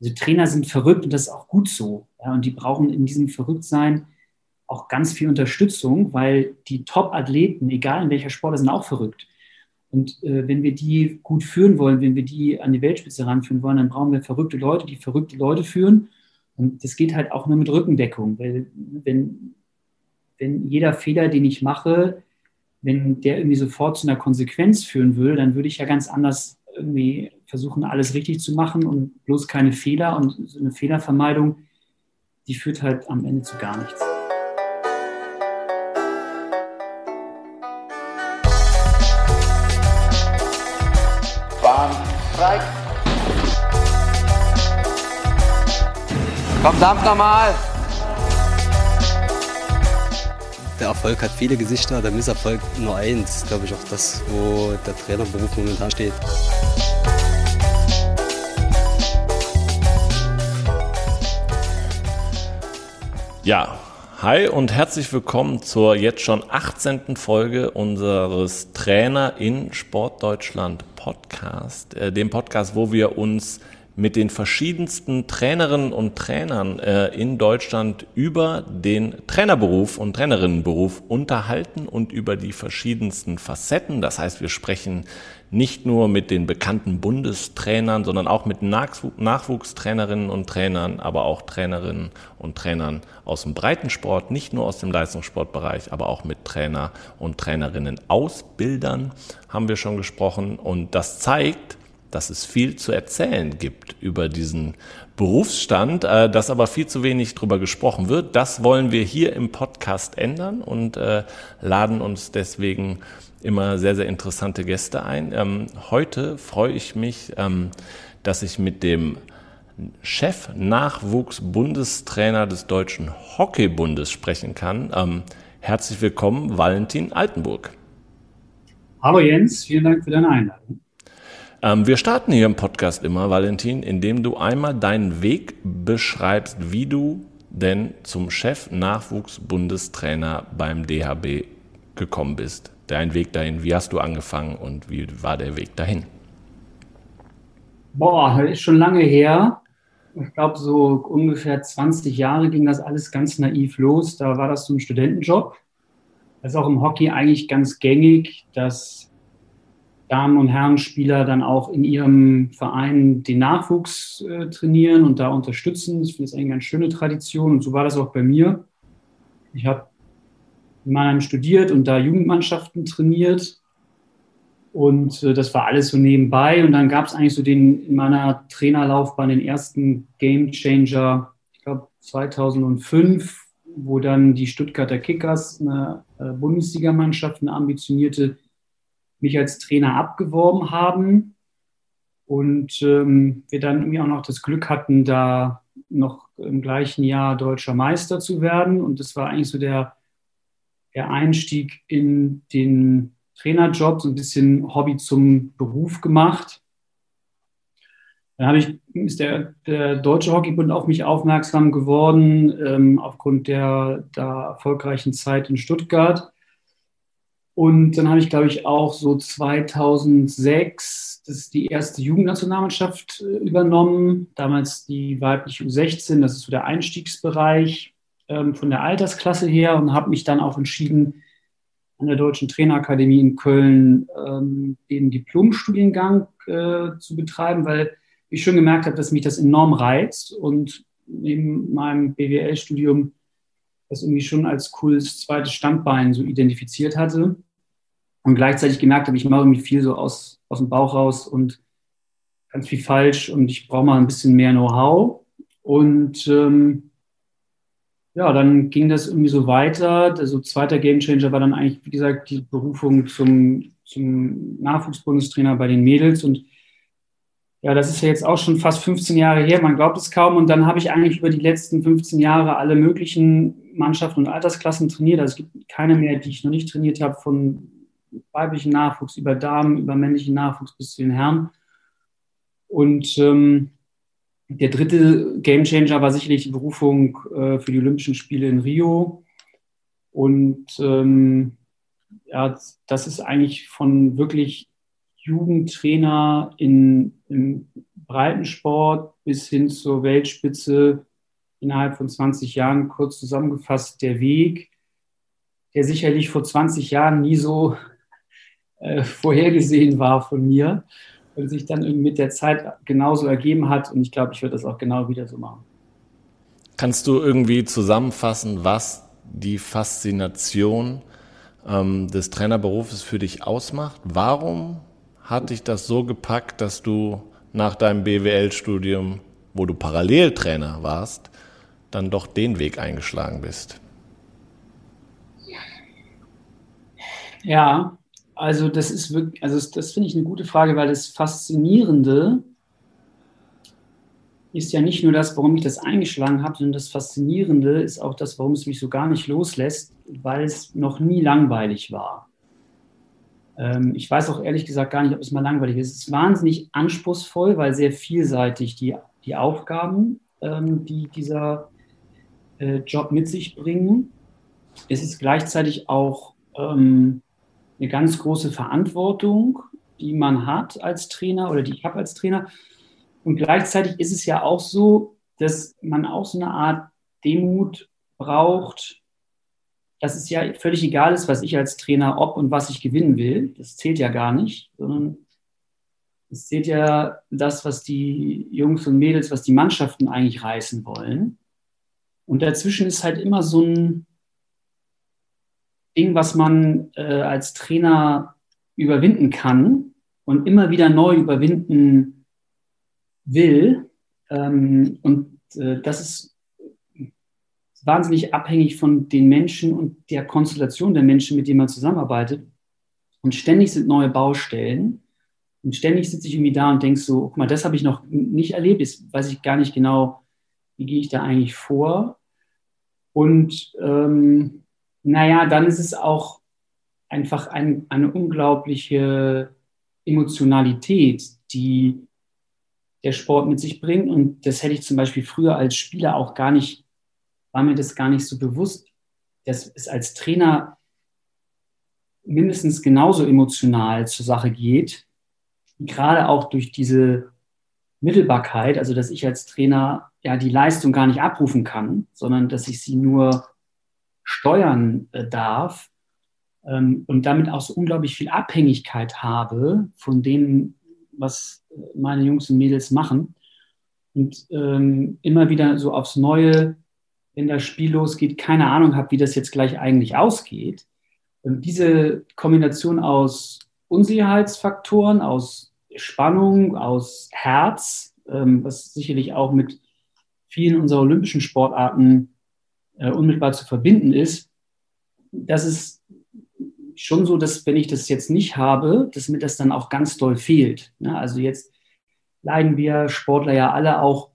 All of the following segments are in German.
Also Trainer sind verrückt und das ist auch gut so. Ja, und die brauchen in diesem Verrücktsein auch ganz viel Unterstützung, weil die Top-Athleten, egal in welcher Sport, sind auch verrückt. Und äh, wenn wir die gut führen wollen, wenn wir die an die Weltspitze ranführen wollen, dann brauchen wir verrückte Leute, die verrückte Leute führen. Und das geht halt auch nur mit Rückendeckung, weil wenn, wenn jeder Fehler, den ich mache, wenn der irgendwie sofort zu einer Konsequenz führen würde, dann würde ich ja ganz anders irgendwie versuchen, alles richtig zu machen und bloß keine Fehler. Und so eine Fehlervermeidung, die führt halt am Ende zu gar nichts. Bahn frei. Komm, dampf nochmal. der Erfolg hat viele Gesichter, der Misserfolg nur eins. Glaube ich auch das, wo der Trainerberuf momentan steht. Ja, hi und herzlich willkommen zur jetzt schon 18. Folge unseres Trainer in Sportdeutschland Podcast, äh, dem Podcast, wo wir uns mit den verschiedensten Trainerinnen und Trainern äh, in Deutschland über den Trainerberuf und Trainerinnenberuf unterhalten und über die verschiedensten Facetten. Das heißt, wir sprechen nicht nur mit den bekannten Bundestrainern, sondern auch mit Nachwuchstrainerinnen und Trainern, aber auch Trainerinnen und Trainern aus dem Breitensport, nicht nur aus dem Leistungssportbereich, aber auch mit Trainer und Trainerinnen Ausbildern haben wir schon gesprochen. Und das zeigt, dass es viel zu erzählen gibt über diesen Berufsstand, äh, dass aber viel zu wenig drüber gesprochen wird. Das wollen wir hier im Podcast ändern und äh, laden uns deswegen immer sehr, sehr interessante Gäste ein. Ähm, heute freue ich mich, ähm, dass ich mit dem Chef-Nachwuchs-Bundestrainer des Deutschen Hockeybundes sprechen kann. Ähm, herzlich willkommen, Valentin Altenburg. Hallo Jens, vielen Dank für deine Einladung. Ähm, wir starten hier im Podcast immer, Valentin, indem du einmal deinen Weg beschreibst, wie du denn zum Chef-Nachwuchs-Bundestrainer beim DHB gekommen bist. Dein Weg dahin, wie hast du angefangen und wie war der Weg dahin? Boah, das ist schon lange her. Ich glaube, so ungefähr 20 Jahre ging das alles ganz naiv los. Da war das so ein Studentenjob. Das ist auch im Hockey eigentlich ganz gängig, dass Damen- und Herrenspieler dann auch in ihrem Verein den Nachwuchs äh, trainieren und da unterstützen. Ich finde das eine ganz schöne Tradition und so war das auch bei mir. Ich habe in Mannheim studiert und da Jugendmannschaften trainiert. Und äh, das war alles so nebenbei. Und dann gab es eigentlich so den in meiner Trainerlaufbahn den ersten Game Changer, ich glaube 2005, wo dann die Stuttgarter Kickers, eine äh, Bundesligamannschaft, eine ambitionierte mich als Trainer abgeworben haben. Und ähm, wir dann irgendwie auch noch das Glück hatten, da noch im gleichen Jahr deutscher Meister zu werden. Und das war eigentlich so der, der Einstieg in den Trainerjob, so ein bisschen Hobby zum Beruf gemacht. Dann habe ich, ist der, der Deutsche Hockeybund auf mich aufmerksam geworden, ähm, aufgrund der, der erfolgreichen Zeit in Stuttgart. Und dann habe ich, glaube ich, auch so 2006 das die erste Jugendnationalmannschaft äh, übernommen. Damals die weibliche U16, das ist so der Einstiegsbereich ähm, von der Altersklasse her und habe mich dann auch entschieden, an der Deutschen Trainerakademie in Köln ähm, den Diplomstudiengang äh, zu betreiben, weil ich schon gemerkt habe, dass mich das enorm reizt und neben meinem BWL-Studium das irgendwie schon als cooles zweites Standbein so identifiziert hatte und gleichzeitig gemerkt habe, ich mache irgendwie viel so aus, aus dem Bauch raus und ganz viel falsch und ich brauche mal ein bisschen mehr Know-how. Und ähm, ja, dann ging das irgendwie so weiter. Also zweiter Gamechanger war dann eigentlich, wie gesagt, die Berufung zum, zum Nachwuchsbundestrainer bei den Mädels. Und ja, das ist ja jetzt auch schon fast 15 Jahre her, man glaubt es kaum. Und dann habe ich eigentlich über die letzten 15 Jahre alle möglichen Mannschaften und Altersklassen trainiert. Also es gibt keine mehr, die ich noch nicht trainiert habe, von weiblichen Nachwuchs, über Damen, über männlichen Nachwuchs bis zu den Herren. Und ähm, der dritte Gamechanger war sicherlich die Berufung äh, für die Olympischen Spiele in Rio. Und ähm, ja, das ist eigentlich von wirklich Jugendtrainer in, in Breitensport bis hin zur Weltspitze innerhalb von 20 Jahren kurz zusammengefasst der Weg, der sicherlich vor 20 Jahren nie so äh, vorhergesehen war von mir und sich dann mit der Zeit genauso ergeben hat. Und ich glaube, ich würde das auch genau wieder so machen. Kannst du irgendwie zusammenfassen, was die Faszination ähm, des Trainerberufes für dich ausmacht? Warum hat dich das so gepackt, dass du nach deinem BWL-Studium, wo du Paralleltrainer warst, dann doch den Weg eingeschlagen bist? Ja, also das ist wirklich, also das, finde ich eine gute Frage, weil das Faszinierende ist ja nicht nur das, warum ich das eingeschlagen habe, sondern das Faszinierende ist auch das, warum es mich so gar nicht loslässt, weil es noch nie langweilig war. Ähm, ich weiß auch ehrlich gesagt gar nicht, ob es mal langweilig ist. Es ist wahnsinnig anspruchsvoll, weil sehr vielseitig die, die Aufgaben, ähm, die dieser äh, Job mit sich bringen. Es ist gleichzeitig auch ähm, eine ganz große Verantwortung, die man hat als Trainer oder die ich habe als Trainer. Und gleichzeitig ist es ja auch so, dass man auch so eine Art Demut braucht, dass es ja völlig egal ist, was ich als Trainer ob und was ich gewinnen will. Das zählt ja gar nicht, sondern es zählt ja das, was die Jungs und Mädels, was die Mannschaften eigentlich reißen wollen. Und dazwischen ist halt immer so ein Ding, was man äh, als Trainer überwinden kann und immer wieder neu überwinden will. Ähm, und äh, das ist wahnsinnig abhängig von den Menschen und der Konstellation der Menschen, mit denen man zusammenarbeitet. Und ständig sind neue Baustellen. Und ständig sitze ich irgendwie da und denke so, guck mal, das habe ich noch nicht erlebt. Jetzt weiß ich gar nicht genau, wie gehe ich da eigentlich vor. Und ähm, naja, dann ist es auch einfach ein, eine unglaubliche Emotionalität, die der Sport mit sich bringt. Und das hätte ich zum Beispiel früher als Spieler auch gar nicht, war mir das gar nicht so bewusst, dass es als Trainer mindestens genauso emotional zur Sache geht. Gerade auch durch diese Mittelbarkeit, also dass ich als Trainer ja die Leistung gar nicht abrufen kann, sondern dass ich sie nur steuern äh, darf ähm, und damit auch so unglaublich viel Abhängigkeit habe von dem, was meine Jungs und Mädels machen. Und ähm, immer wieder so aufs Neue, wenn das Spiel losgeht, keine Ahnung habe, wie das jetzt gleich eigentlich ausgeht. Und diese Kombination aus Unsicherheitsfaktoren, aus Spannung, aus Herz, ähm, was sicherlich auch mit vielen unserer olympischen Sportarten äh, unmittelbar zu verbinden ist, das ist schon so, dass wenn ich das jetzt nicht habe, dass mir das dann auch ganz doll fehlt. Ne? Also jetzt leiden wir Sportler ja alle auch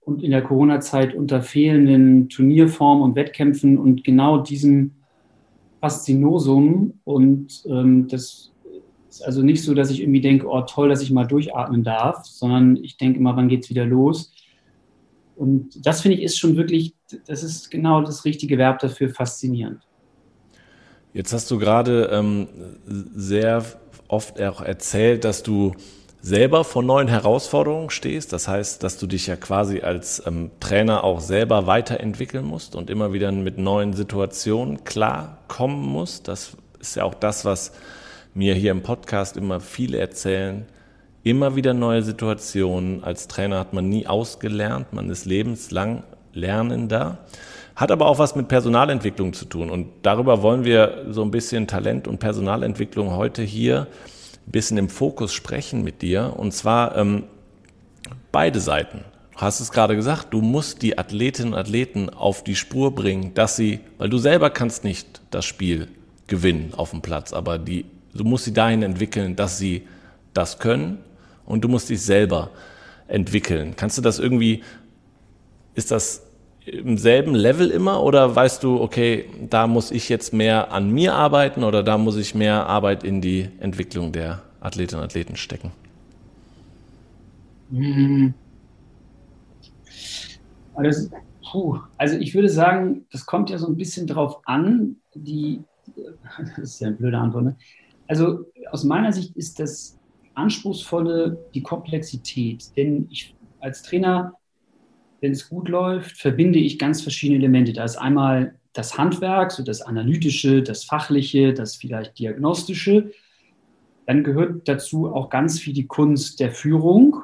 und in der Corona-Zeit unter fehlenden Turnierformen und Wettkämpfen und genau diesem Faszinosum. Und ähm, das ist also nicht so, dass ich irgendwie denke, oh toll, dass ich mal durchatmen darf, sondern ich denke immer, wann geht es wieder los? Und das finde ich ist schon wirklich, das ist genau das richtige Verb dafür, faszinierend. Jetzt hast du gerade ähm, sehr oft auch erzählt, dass du selber vor neuen Herausforderungen stehst. Das heißt, dass du dich ja quasi als ähm, Trainer auch selber weiterentwickeln musst und immer wieder mit neuen Situationen klarkommen musst. Das ist ja auch das, was mir hier im Podcast immer viele erzählen immer wieder neue Situationen. Als Trainer hat man nie ausgelernt, man ist lebenslang Lernender. Hat aber auch was mit Personalentwicklung zu tun. Und darüber wollen wir so ein bisschen Talent und Personalentwicklung heute hier ein bisschen im Fokus sprechen mit dir. Und zwar ähm, beide Seiten. Du hast es gerade gesagt, du musst die Athletinnen und Athleten auf die Spur bringen, dass sie, weil du selber kannst nicht das Spiel gewinnen auf dem Platz, aber die, du musst sie dahin entwickeln, dass sie das können und du musst dich selber entwickeln. Kannst du das irgendwie, ist das im selben Level immer oder weißt du, okay, da muss ich jetzt mehr an mir arbeiten oder da muss ich mehr Arbeit in die Entwicklung der Athletinnen und Athleten stecken? Also, puh, also ich würde sagen, das kommt ja so ein bisschen drauf an, die, das ist ja eine blöde Antwort, ne? Also aus meiner Sicht ist das Anspruchsvolle, die Komplexität. Denn ich als Trainer, wenn es gut läuft, verbinde ich ganz verschiedene Elemente. Da ist einmal das Handwerk, so das Analytische, das Fachliche, das vielleicht Diagnostische. Dann gehört dazu auch ganz viel die Kunst der Führung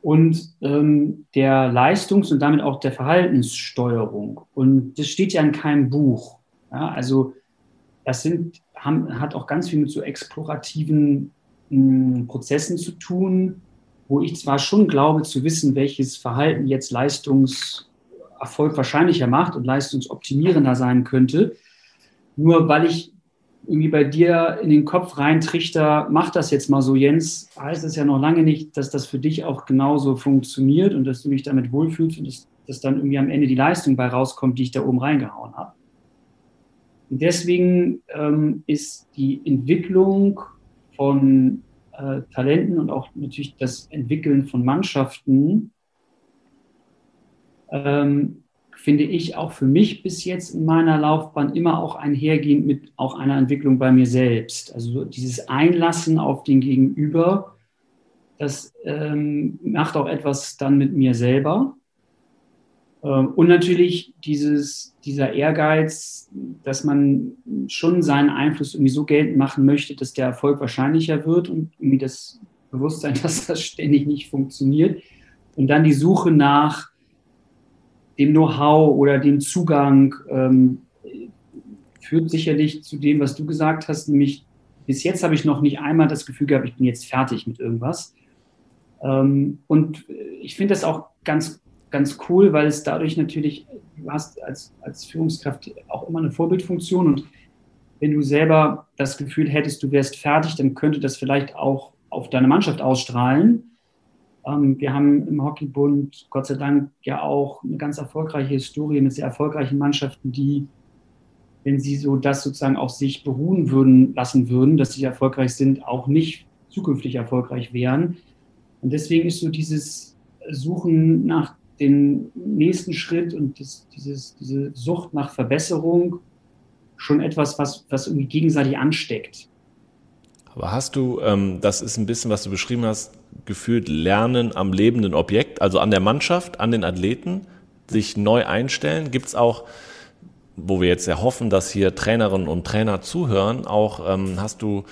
und ähm, der Leistungs- und damit auch der Verhaltenssteuerung. Und das steht ja in keinem Buch. Ja, also das sind, haben, hat auch ganz viel mit so explorativen Prozessen zu tun, wo ich zwar schon glaube zu wissen, welches Verhalten jetzt Leistungserfolg wahrscheinlicher macht und leistungsoptimierender sein könnte, nur weil ich irgendwie bei dir in den Kopf reintrichter, mach das jetzt mal so, Jens, heißt es ja noch lange nicht, dass das für dich auch genauso funktioniert und dass du dich damit wohlfühlst und dass, dass dann irgendwie am Ende die Leistung bei rauskommt, die ich da oben reingehauen habe. Und deswegen ähm, ist die Entwicklung von äh, Talenten und auch natürlich das Entwickeln von Mannschaften ähm, finde ich auch für mich bis jetzt in meiner Laufbahn immer auch einhergehend mit auch einer Entwicklung bei mir selbst. Also dieses Einlassen auf den Gegenüber, das ähm, macht auch etwas dann mit mir selber. Ähm, und natürlich dieses, dieser Ehrgeiz, dass man schon seinen Einfluss irgendwie so geltend machen möchte, dass der Erfolg wahrscheinlicher wird und irgendwie das Bewusstsein, dass das ständig nicht funktioniert. Und dann die Suche nach dem Know-how oder dem Zugang ähm, führt sicherlich zu dem, was du gesagt hast, nämlich bis jetzt habe ich noch nicht einmal das Gefühl gehabt, ich bin jetzt fertig mit irgendwas. Ähm, und ich finde das auch ganz, ganz cool, weil es dadurch natürlich, du hast als, als Führungskraft auch immer eine Vorbildfunktion und wenn du selber das Gefühl hättest, du wärst fertig, dann könnte das vielleicht auch auf deine Mannschaft ausstrahlen. Ähm, wir haben im Hockeybund Gott sei Dank ja auch eine ganz erfolgreiche Historie mit sehr erfolgreichen Mannschaften, die, wenn sie so das sozusagen auf sich beruhen würden, lassen würden, dass sie erfolgreich sind, auch nicht zukünftig erfolgreich wären. Und deswegen ist so dieses Suchen nach dem nächsten Schritt und das, dieses, diese Sucht nach Verbesserung schon etwas, was, was irgendwie gegenseitig ansteckt. Aber hast du, ähm, das ist ein bisschen, was du beschrieben hast, gefühlt Lernen am lebenden Objekt, also an der Mannschaft, an den Athleten, sich neu einstellen? Gibt es auch, wo wir jetzt ja hoffen, dass hier Trainerinnen und Trainer zuhören, auch ähm, hast du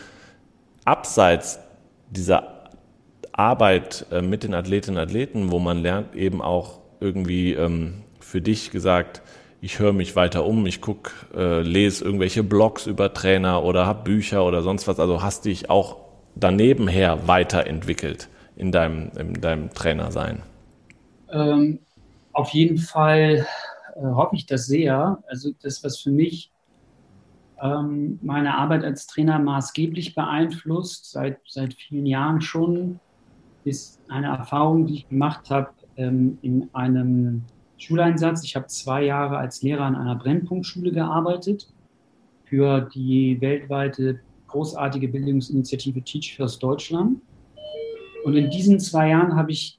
abseits dieser Arbeit äh, mit den Athletinnen und Athleten, wo man lernt, eben auch irgendwie ähm, für dich gesagt, ich höre mich weiter um, ich gucke, äh, lese irgendwelche Blogs über Trainer oder habe Bücher oder sonst was. Also hast dich auch daneben her weiterentwickelt in deinem, in deinem Trainersein? Ähm, auf jeden Fall äh, hoffe ich das sehr. Also das, was für mich ähm, meine Arbeit als Trainer maßgeblich beeinflusst, seit, seit vielen Jahren schon, ist eine Erfahrung, die ich gemacht habe ähm, in einem Schuleinsatz. Ich habe zwei Jahre als Lehrer an einer Brennpunktschule gearbeitet für die weltweite großartige Bildungsinitiative Teach First Deutschland. Und in diesen zwei Jahren habe ich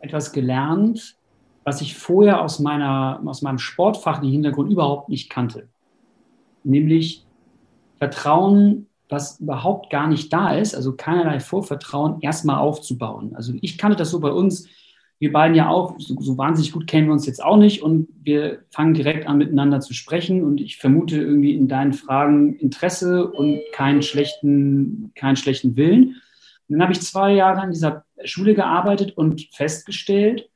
etwas gelernt, was ich vorher aus, meiner, aus meinem sportfachlichen Hintergrund überhaupt nicht kannte. Nämlich Vertrauen, was überhaupt gar nicht da ist, also keinerlei Vorvertrauen, erstmal aufzubauen. Also ich kannte das so bei uns, wir beiden ja auch, so, so, wahnsinnig gut kennen wir uns jetzt auch nicht und wir fangen direkt an miteinander zu sprechen und ich vermute irgendwie in deinen Fragen Interesse und keinen schlechten, keinen schlechten Willen. Und dann habe ich zwei Jahre an dieser Schule gearbeitet und festgestellt,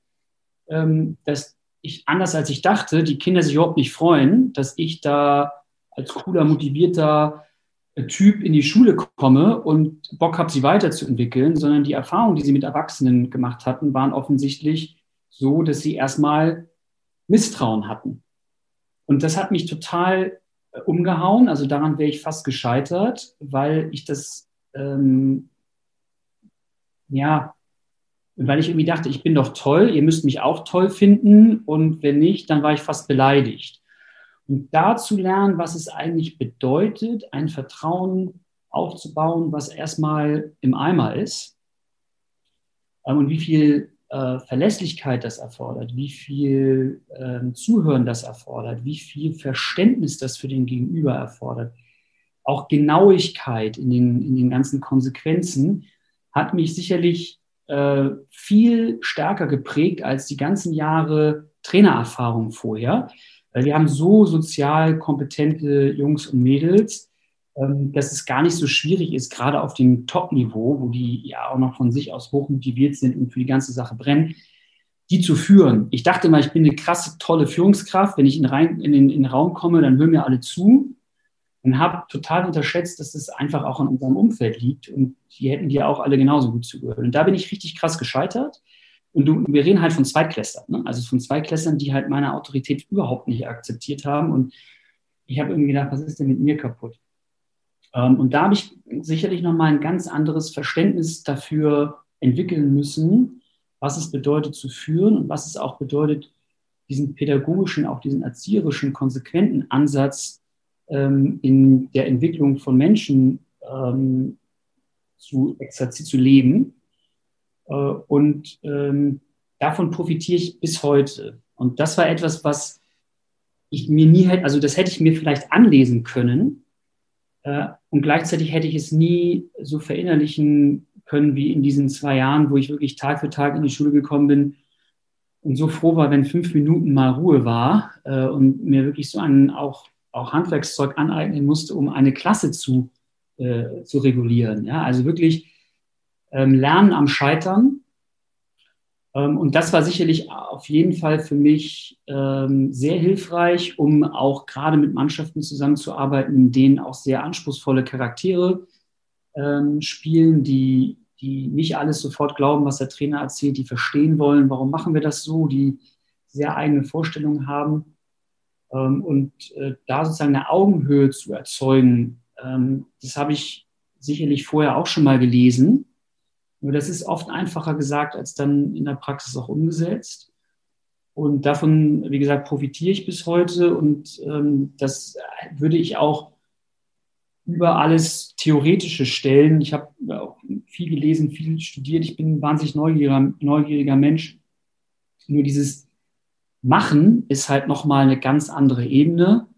ähm, dass ich anders als ich dachte, die Kinder sich überhaupt nicht freuen, dass ich da als cooler, motivierter, Typ in die Schule komme und Bock habe, sie weiterzuentwickeln, sondern die Erfahrungen, die sie mit Erwachsenen gemacht hatten, waren offensichtlich so, dass sie erstmal Misstrauen hatten. Und das hat mich total äh, umgehauen. Also daran wäre ich fast gescheitert, weil ich das, ähm, ja, weil ich irgendwie dachte, ich bin doch toll, ihr müsst mich auch toll finden. Und wenn nicht, dann war ich fast beleidigt. Und da zu lernen, was es eigentlich bedeutet, ein Vertrauen aufzubauen, was erstmal im Eimer ist ähm, und wie viel äh, Verlässlichkeit das erfordert, wie viel äh, Zuhören das erfordert, wie viel Verständnis das für den Gegenüber erfordert, auch Genauigkeit in den, in den ganzen Konsequenzen. hat mich sicherlich äh, viel stärker geprägt als die ganzen Jahre Trainererfahrung vorher. Weil wir haben so sozial kompetente Jungs und Mädels, ähm, dass es gar nicht so schwierig ist, gerade auf dem Top-Niveau, wo die ja auch noch von sich aus hoch motiviert sind und für die ganze Sache brennen, die zu führen. Ich dachte mal, ich bin eine krasse, tolle Führungskraft. Wenn ich in, rein, in, den, in den Raum komme, dann hören mir alle zu und habe total unterschätzt, dass es einfach auch in unserem Umfeld liegt und die hätten dir auch alle genauso gut zugehört. Und da bin ich richtig krass gescheitert. Und du, wir reden halt von Zweitklässlern, ne? also von Zweitklässlern, die halt meine Autorität überhaupt nicht akzeptiert haben. Und ich habe irgendwie gedacht, was ist denn mit mir kaputt? Ähm, und da habe ich sicherlich nochmal ein ganz anderes Verständnis dafür entwickeln müssen, was es bedeutet zu führen und was es auch bedeutet, diesen pädagogischen, auch diesen erzieherischen, konsequenten Ansatz ähm, in der Entwicklung von Menschen ähm, zu, zu leben. Äh, und ähm, davon profitiere ich bis heute. Und das war etwas, was ich mir nie hätte, also das hätte ich mir vielleicht anlesen können. Äh, und gleichzeitig hätte ich es nie so verinnerlichen können wie in diesen zwei Jahren, wo ich wirklich Tag für Tag in die Schule gekommen bin und so froh war, wenn fünf Minuten mal Ruhe war äh, und mir wirklich so ein auch, auch Handwerkszeug aneignen musste, um eine Klasse zu, äh, zu regulieren. Ja? Also wirklich Lernen am Scheitern. Ähm, und das war sicherlich auf jeden Fall für mich ähm, sehr hilfreich, um auch gerade mit Mannschaften zusammenzuarbeiten, in denen auch sehr anspruchsvolle Charaktere ähm, spielen, die, die nicht alles sofort glauben, was der Trainer erzählt, die verstehen wollen, warum machen wir das so, die sehr eigene Vorstellungen haben. Ähm, und äh, da sozusagen eine Augenhöhe zu erzeugen, ähm, das habe ich sicherlich vorher auch schon mal gelesen. Nur das ist oft einfacher gesagt als dann in der Praxis auch umgesetzt. Und davon, wie gesagt, profitiere ich bis heute. Und ähm, das würde ich auch über alles Theoretische stellen. Ich habe auch viel gelesen, viel studiert. Ich bin ein wahnsinnig neugieriger, neugieriger Mensch. Nur dieses Machen ist halt nochmal eine ganz andere Ebene.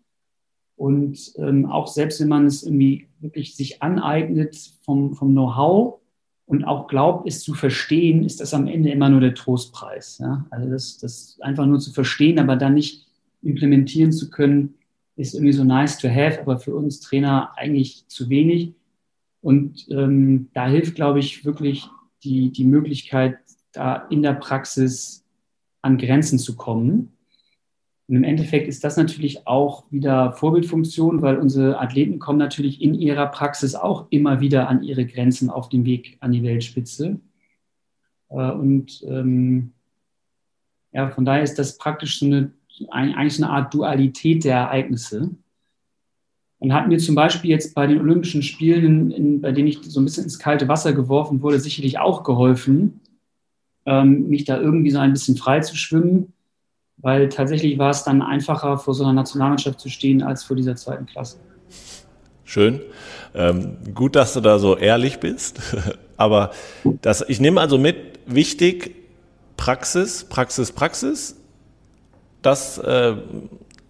Und ähm, auch selbst wenn man es irgendwie wirklich sich aneignet vom, vom Know-how, und auch glaubt, es zu verstehen, ist das am Ende immer nur der Trostpreis. Ja? Also das, das einfach nur zu verstehen, aber dann nicht implementieren zu können, ist irgendwie so nice to have, aber für uns Trainer eigentlich zu wenig. Und ähm, da hilft, glaube ich, wirklich die, die Möglichkeit, da in der Praxis an Grenzen zu kommen und im Endeffekt ist das natürlich auch wieder Vorbildfunktion, weil unsere Athleten kommen natürlich in ihrer Praxis auch immer wieder an ihre Grenzen auf dem Weg an die Weltspitze. Äh, und ähm, ja, von daher ist das praktisch so eine, eigentlich eine Art Dualität der Ereignisse. Und hat mir zum Beispiel jetzt bei den Olympischen Spielen, in, in, bei denen ich so ein bisschen ins kalte Wasser geworfen wurde, sicherlich auch geholfen, ähm, mich da irgendwie so ein bisschen frei zu schwimmen weil tatsächlich war es dann einfacher, vor so einer Nationalmannschaft zu stehen, als vor dieser zweiten Klasse. Schön. Ähm, gut, dass du da so ehrlich bist. Aber das, ich nehme also mit, wichtig, Praxis, Praxis, Praxis, das, äh,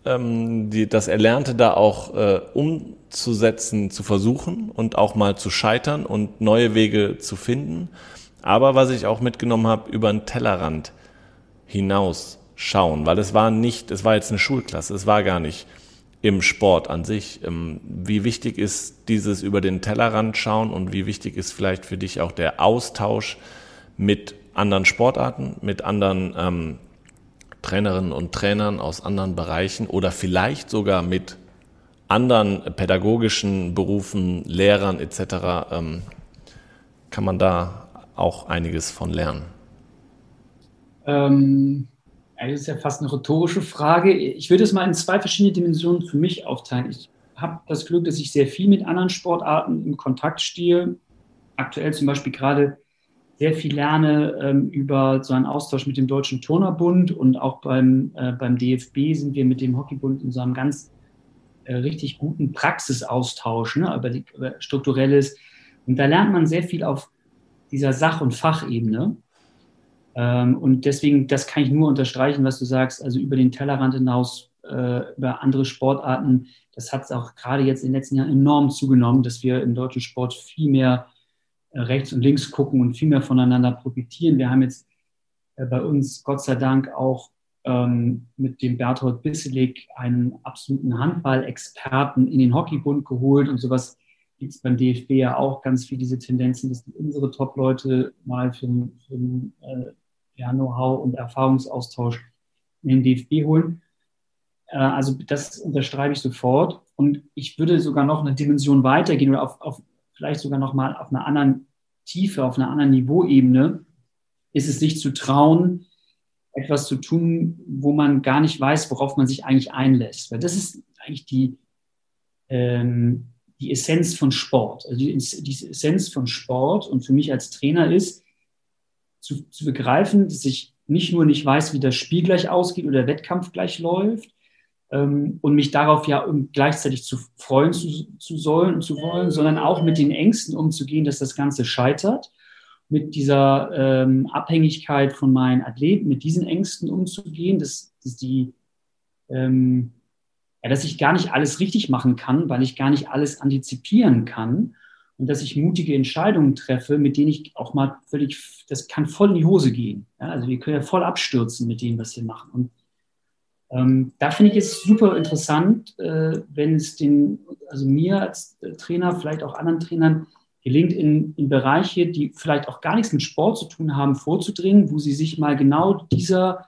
ähm, die, das Erlernte da auch äh, umzusetzen, zu versuchen und auch mal zu scheitern und neue Wege zu finden. Aber was ich auch mitgenommen habe, über den Tellerrand hinaus schauen, weil es war nicht, es war jetzt eine Schulklasse, es war gar nicht im Sport an sich. Ähm, wie wichtig ist dieses über den Tellerrand schauen und wie wichtig ist vielleicht für dich auch der Austausch mit anderen Sportarten, mit anderen ähm, Trainerinnen und Trainern aus anderen Bereichen oder vielleicht sogar mit anderen pädagogischen Berufen, Lehrern etc. Ähm, kann man da auch einiges von lernen? Ähm, das ist ja fast eine rhetorische Frage. Ich würde es mal in zwei verschiedene Dimensionen für mich aufteilen. Ich habe das Glück, dass ich sehr viel mit anderen Sportarten in Kontakt stehe. Aktuell zum Beispiel gerade sehr viel lerne ähm, über so einen Austausch mit dem Deutschen Turnerbund und auch beim, äh, beim DFB sind wir mit dem Hockeybund in so einem ganz äh, richtig guten Praxisaustausch ne, über, die, über strukturelles. Und da lernt man sehr viel auf dieser Sach- und Fachebene. Ähm, und deswegen, das kann ich nur unterstreichen, was du sagst, also über den Tellerrand hinaus, äh, über andere Sportarten. Das hat es auch gerade jetzt in den letzten Jahren enorm zugenommen, dass wir im deutschen Sport viel mehr äh, rechts und links gucken und viel mehr voneinander profitieren. Wir haben jetzt äh, bei uns Gott sei Dank auch ähm, mit dem Berthold Bisselig einen absoluten Handball-Experten in den Hockeybund geholt und sowas gibt es beim DFB ja auch ganz viel diese Tendenzen, dass unsere Top-Leute mal für, für ja, Know-how und Erfahrungsaustausch in den DFB holen. Äh, also das unterstreiche ich sofort. Und ich würde sogar noch eine Dimension weitergehen oder auf, auf vielleicht sogar noch mal auf einer anderen Tiefe, auf einer anderen Niveauebene, ist es sich zu trauen, etwas zu tun, wo man gar nicht weiß, worauf man sich eigentlich einlässt. Weil das ist eigentlich die, ähm, die Essenz von Sport. Also die, die Essenz von Sport und für mich als Trainer ist, zu, zu begreifen, dass ich nicht nur nicht weiß, wie das Spiel gleich ausgeht oder der Wettkampf gleich läuft ähm, und mich darauf ja gleichzeitig zu freuen zu, zu sollen zu wollen, sondern auch mit den Ängsten umzugehen, dass das Ganze scheitert, mit dieser ähm, Abhängigkeit von meinen Athleten, mit diesen Ängsten umzugehen, dass, dass die ähm, ja, dass ich gar nicht alles richtig machen kann, weil ich gar nicht alles antizipieren kann und dass ich mutige Entscheidungen treffe, mit denen ich auch mal völlig, das kann voll in die Hose gehen. Ja, also wir können ja voll abstürzen mit dem, was wir machen. Und ähm, da finde ich es super interessant, äh, wenn es den, also mir als Trainer, vielleicht auch anderen Trainern, gelingt, in, in Bereiche, die vielleicht auch gar nichts mit Sport zu tun haben, vorzudringen, wo sie sich mal genau dieser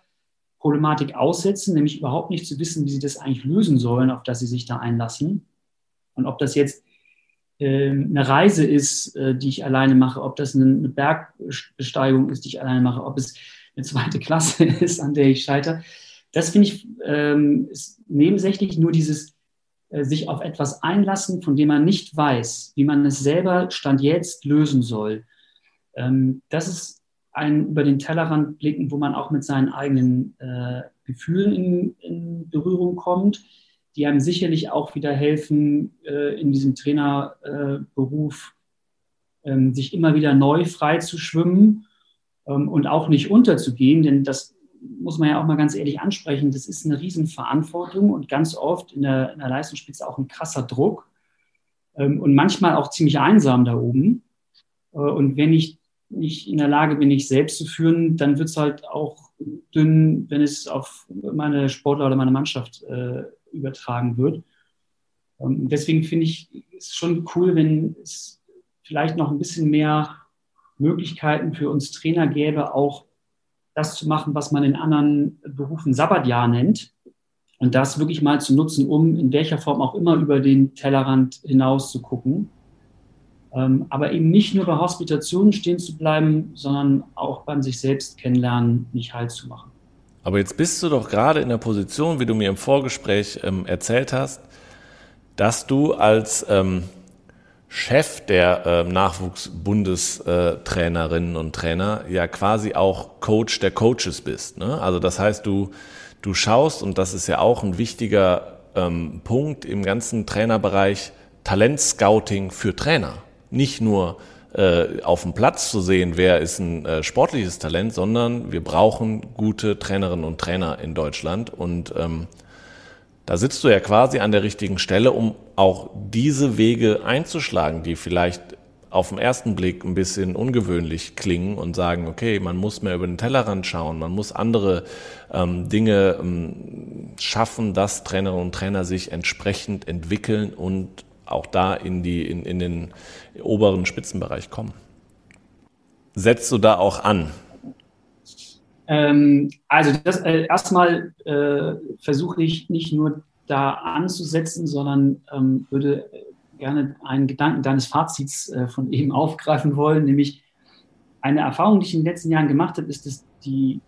Problematik aussetzen, nämlich überhaupt nicht zu wissen, wie sie das eigentlich lösen sollen, auf das sie sich da einlassen. Und ob das jetzt eine Reise ist, äh, die ich alleine mache, ob das eine Bergbesteigung ist, die ich alleine mache, ob es eine zweite Klasse ist, an der ich scheitere. Das finde ich ähm, ist nebensächlich nur dieses äh, sich auf etwas einlassen, von dem man nicht weiß, wie man es selber Stand jetzt lösen soll. Ähm, das ist ein über den Tellerrand blicken, wo man auch mit seinen eigenen äh, Gefühlen in Berührung kommt die einem sicherlich auch wieder helfen, äh, in diesem Trainerberuf äh, ähm, sich immer wieder neu frei zu schwimmen ähm, und auch nicht unterzugehen, denn das muss man ja auch mal ganz ehrlich ansprechen, das ist eine Riesenverantwortung und ganz oft in der, in der Leistungsspitze auch ein krasser Druck ähm, und manchmal auch ziemlich einsam da oben. Äh, und wenn ich nicht in der Lage bin, ich selbst zu führen, dann wird es halt auch dünn, wenn es auf meine Sportler oder meine Mannschaft äh, übertragen wird. Und deswegen finde ich es schon cool, wenn es vielleicht noch ein bisschen mehr Möglichkeiten für uns Trainer gäbe, auch das zu machen, was man in anderen Berufen Sabbatjahr nennt. Und das wirklich mal zu nutzen, um in welcher Form auch immer über den Tellerrand hinaus zu gucken. Ähm, aber eben nicht nur bei Hospitationen stehen zu bleiben, sondern auch beim sich selbst kennenlernen nicht halt zu machen. Aber jetzt bist du doch gerade in der Position, wie du mir im Vorgespräch ähm, erzählt hast, dass du als ähm, Chef der äh, Nachwuchsbundestrainerinnen und Trainer ja quasi auch Coach der Coaches bist. Ne? Also das heißt, du, du schaust, und das ist ja auch ein wichtiger ähm, Punkt im ganzen Trainerbereich, Talentscouting für Trainer. Nicht nur äh, auf dem Platz zu sehen, wer ist ein äh, sportliches Talent, sondern wir brauchen gute Trainerinnen und Trainer in Deutschland. Und ähm, da sitzt du ja quasi an der richtigen Stelle, um auch diese Wege einzuschlagen, die vielleicht auf den ersten Blick ein bisschen ungewöhnlich klingen und sagen, okay, man muss mehr über den Tellerrand schauen, man muss andere ähm, Dinge ähm, schaffen, dass Trainerinnen und Trainer sich entsprechend entwickeln und auch da in, die, in, in den oberen Spitzenbereich kommen. Setzt du da auch an? Ähm, also das, äh, erstmal äh, versuche ich nicht nur da anzusetzen, sondern ähm, würde gerne einen Gedanken deines Fazits äh, von eben aufgreifen wollen, nämlich eine Erfahrung, die ich in den letzten Jahren gemacht habe, ist, dass die,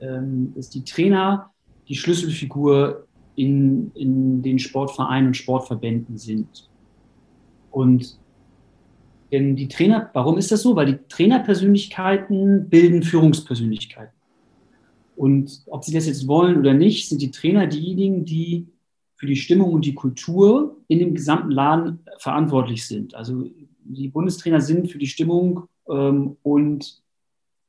ähm, dass die Trainer die Schlüsselfigur in, in den Sportvereinen und Sportverbänden sind. Und denn die Trainer, warum ist das so? Weil die Trainerpersönlichkeiten bilden Führungspersönlichkeiten. Und ob sie das jetzt wollen oder nicht, sind die Trainer diejenigen, die für die Stimmung und die Kultur in dem gesamten Laden verantwortlich sind. Also die Bundestrainer sind für die Stimmung ähm, und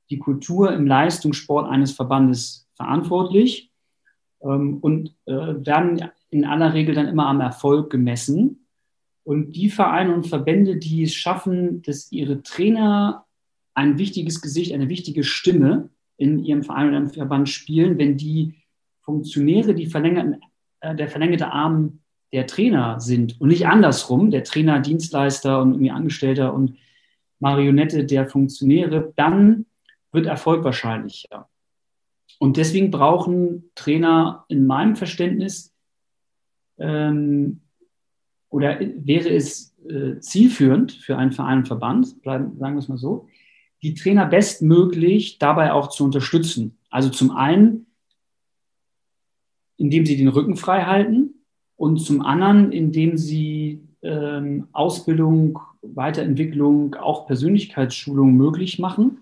die Kultur im Leistungssport eines Verbandes verantwortlich ähm, und äh, werden in aller Regel dann immer am Erfolg gemessen. Und die Vereine und Verbände, die es schaffen, dass ihre Trainer ein wichtiges Gesicht, eine wichtige Stimme in ihrem Verein oder im Verband spielen, wenn die Funktionäre, die verlängerten, äh, der verlängerte Arm der Trainer sind und nicht andersrum, der Trainer, Dienstleister und irgendwie Angestellter und Marionette der Funktionäre, dann wird Erfolg wahrscheinlicher. Und deswegen brauchen Trainer in meinem Verständnis ähm, oder wäre es äh, zielführend für einen Verein und Verband, bleiben, sagen wir es mal so, die Trainer bestmöglich dabei auch zu unterstützen. Also zum einen, indem sie den Rücken frei halten und zum anderen, indem sie ähm, Ausbildung, Weiterentwicklung, auch Persönlichkeitsschulung möglich machen.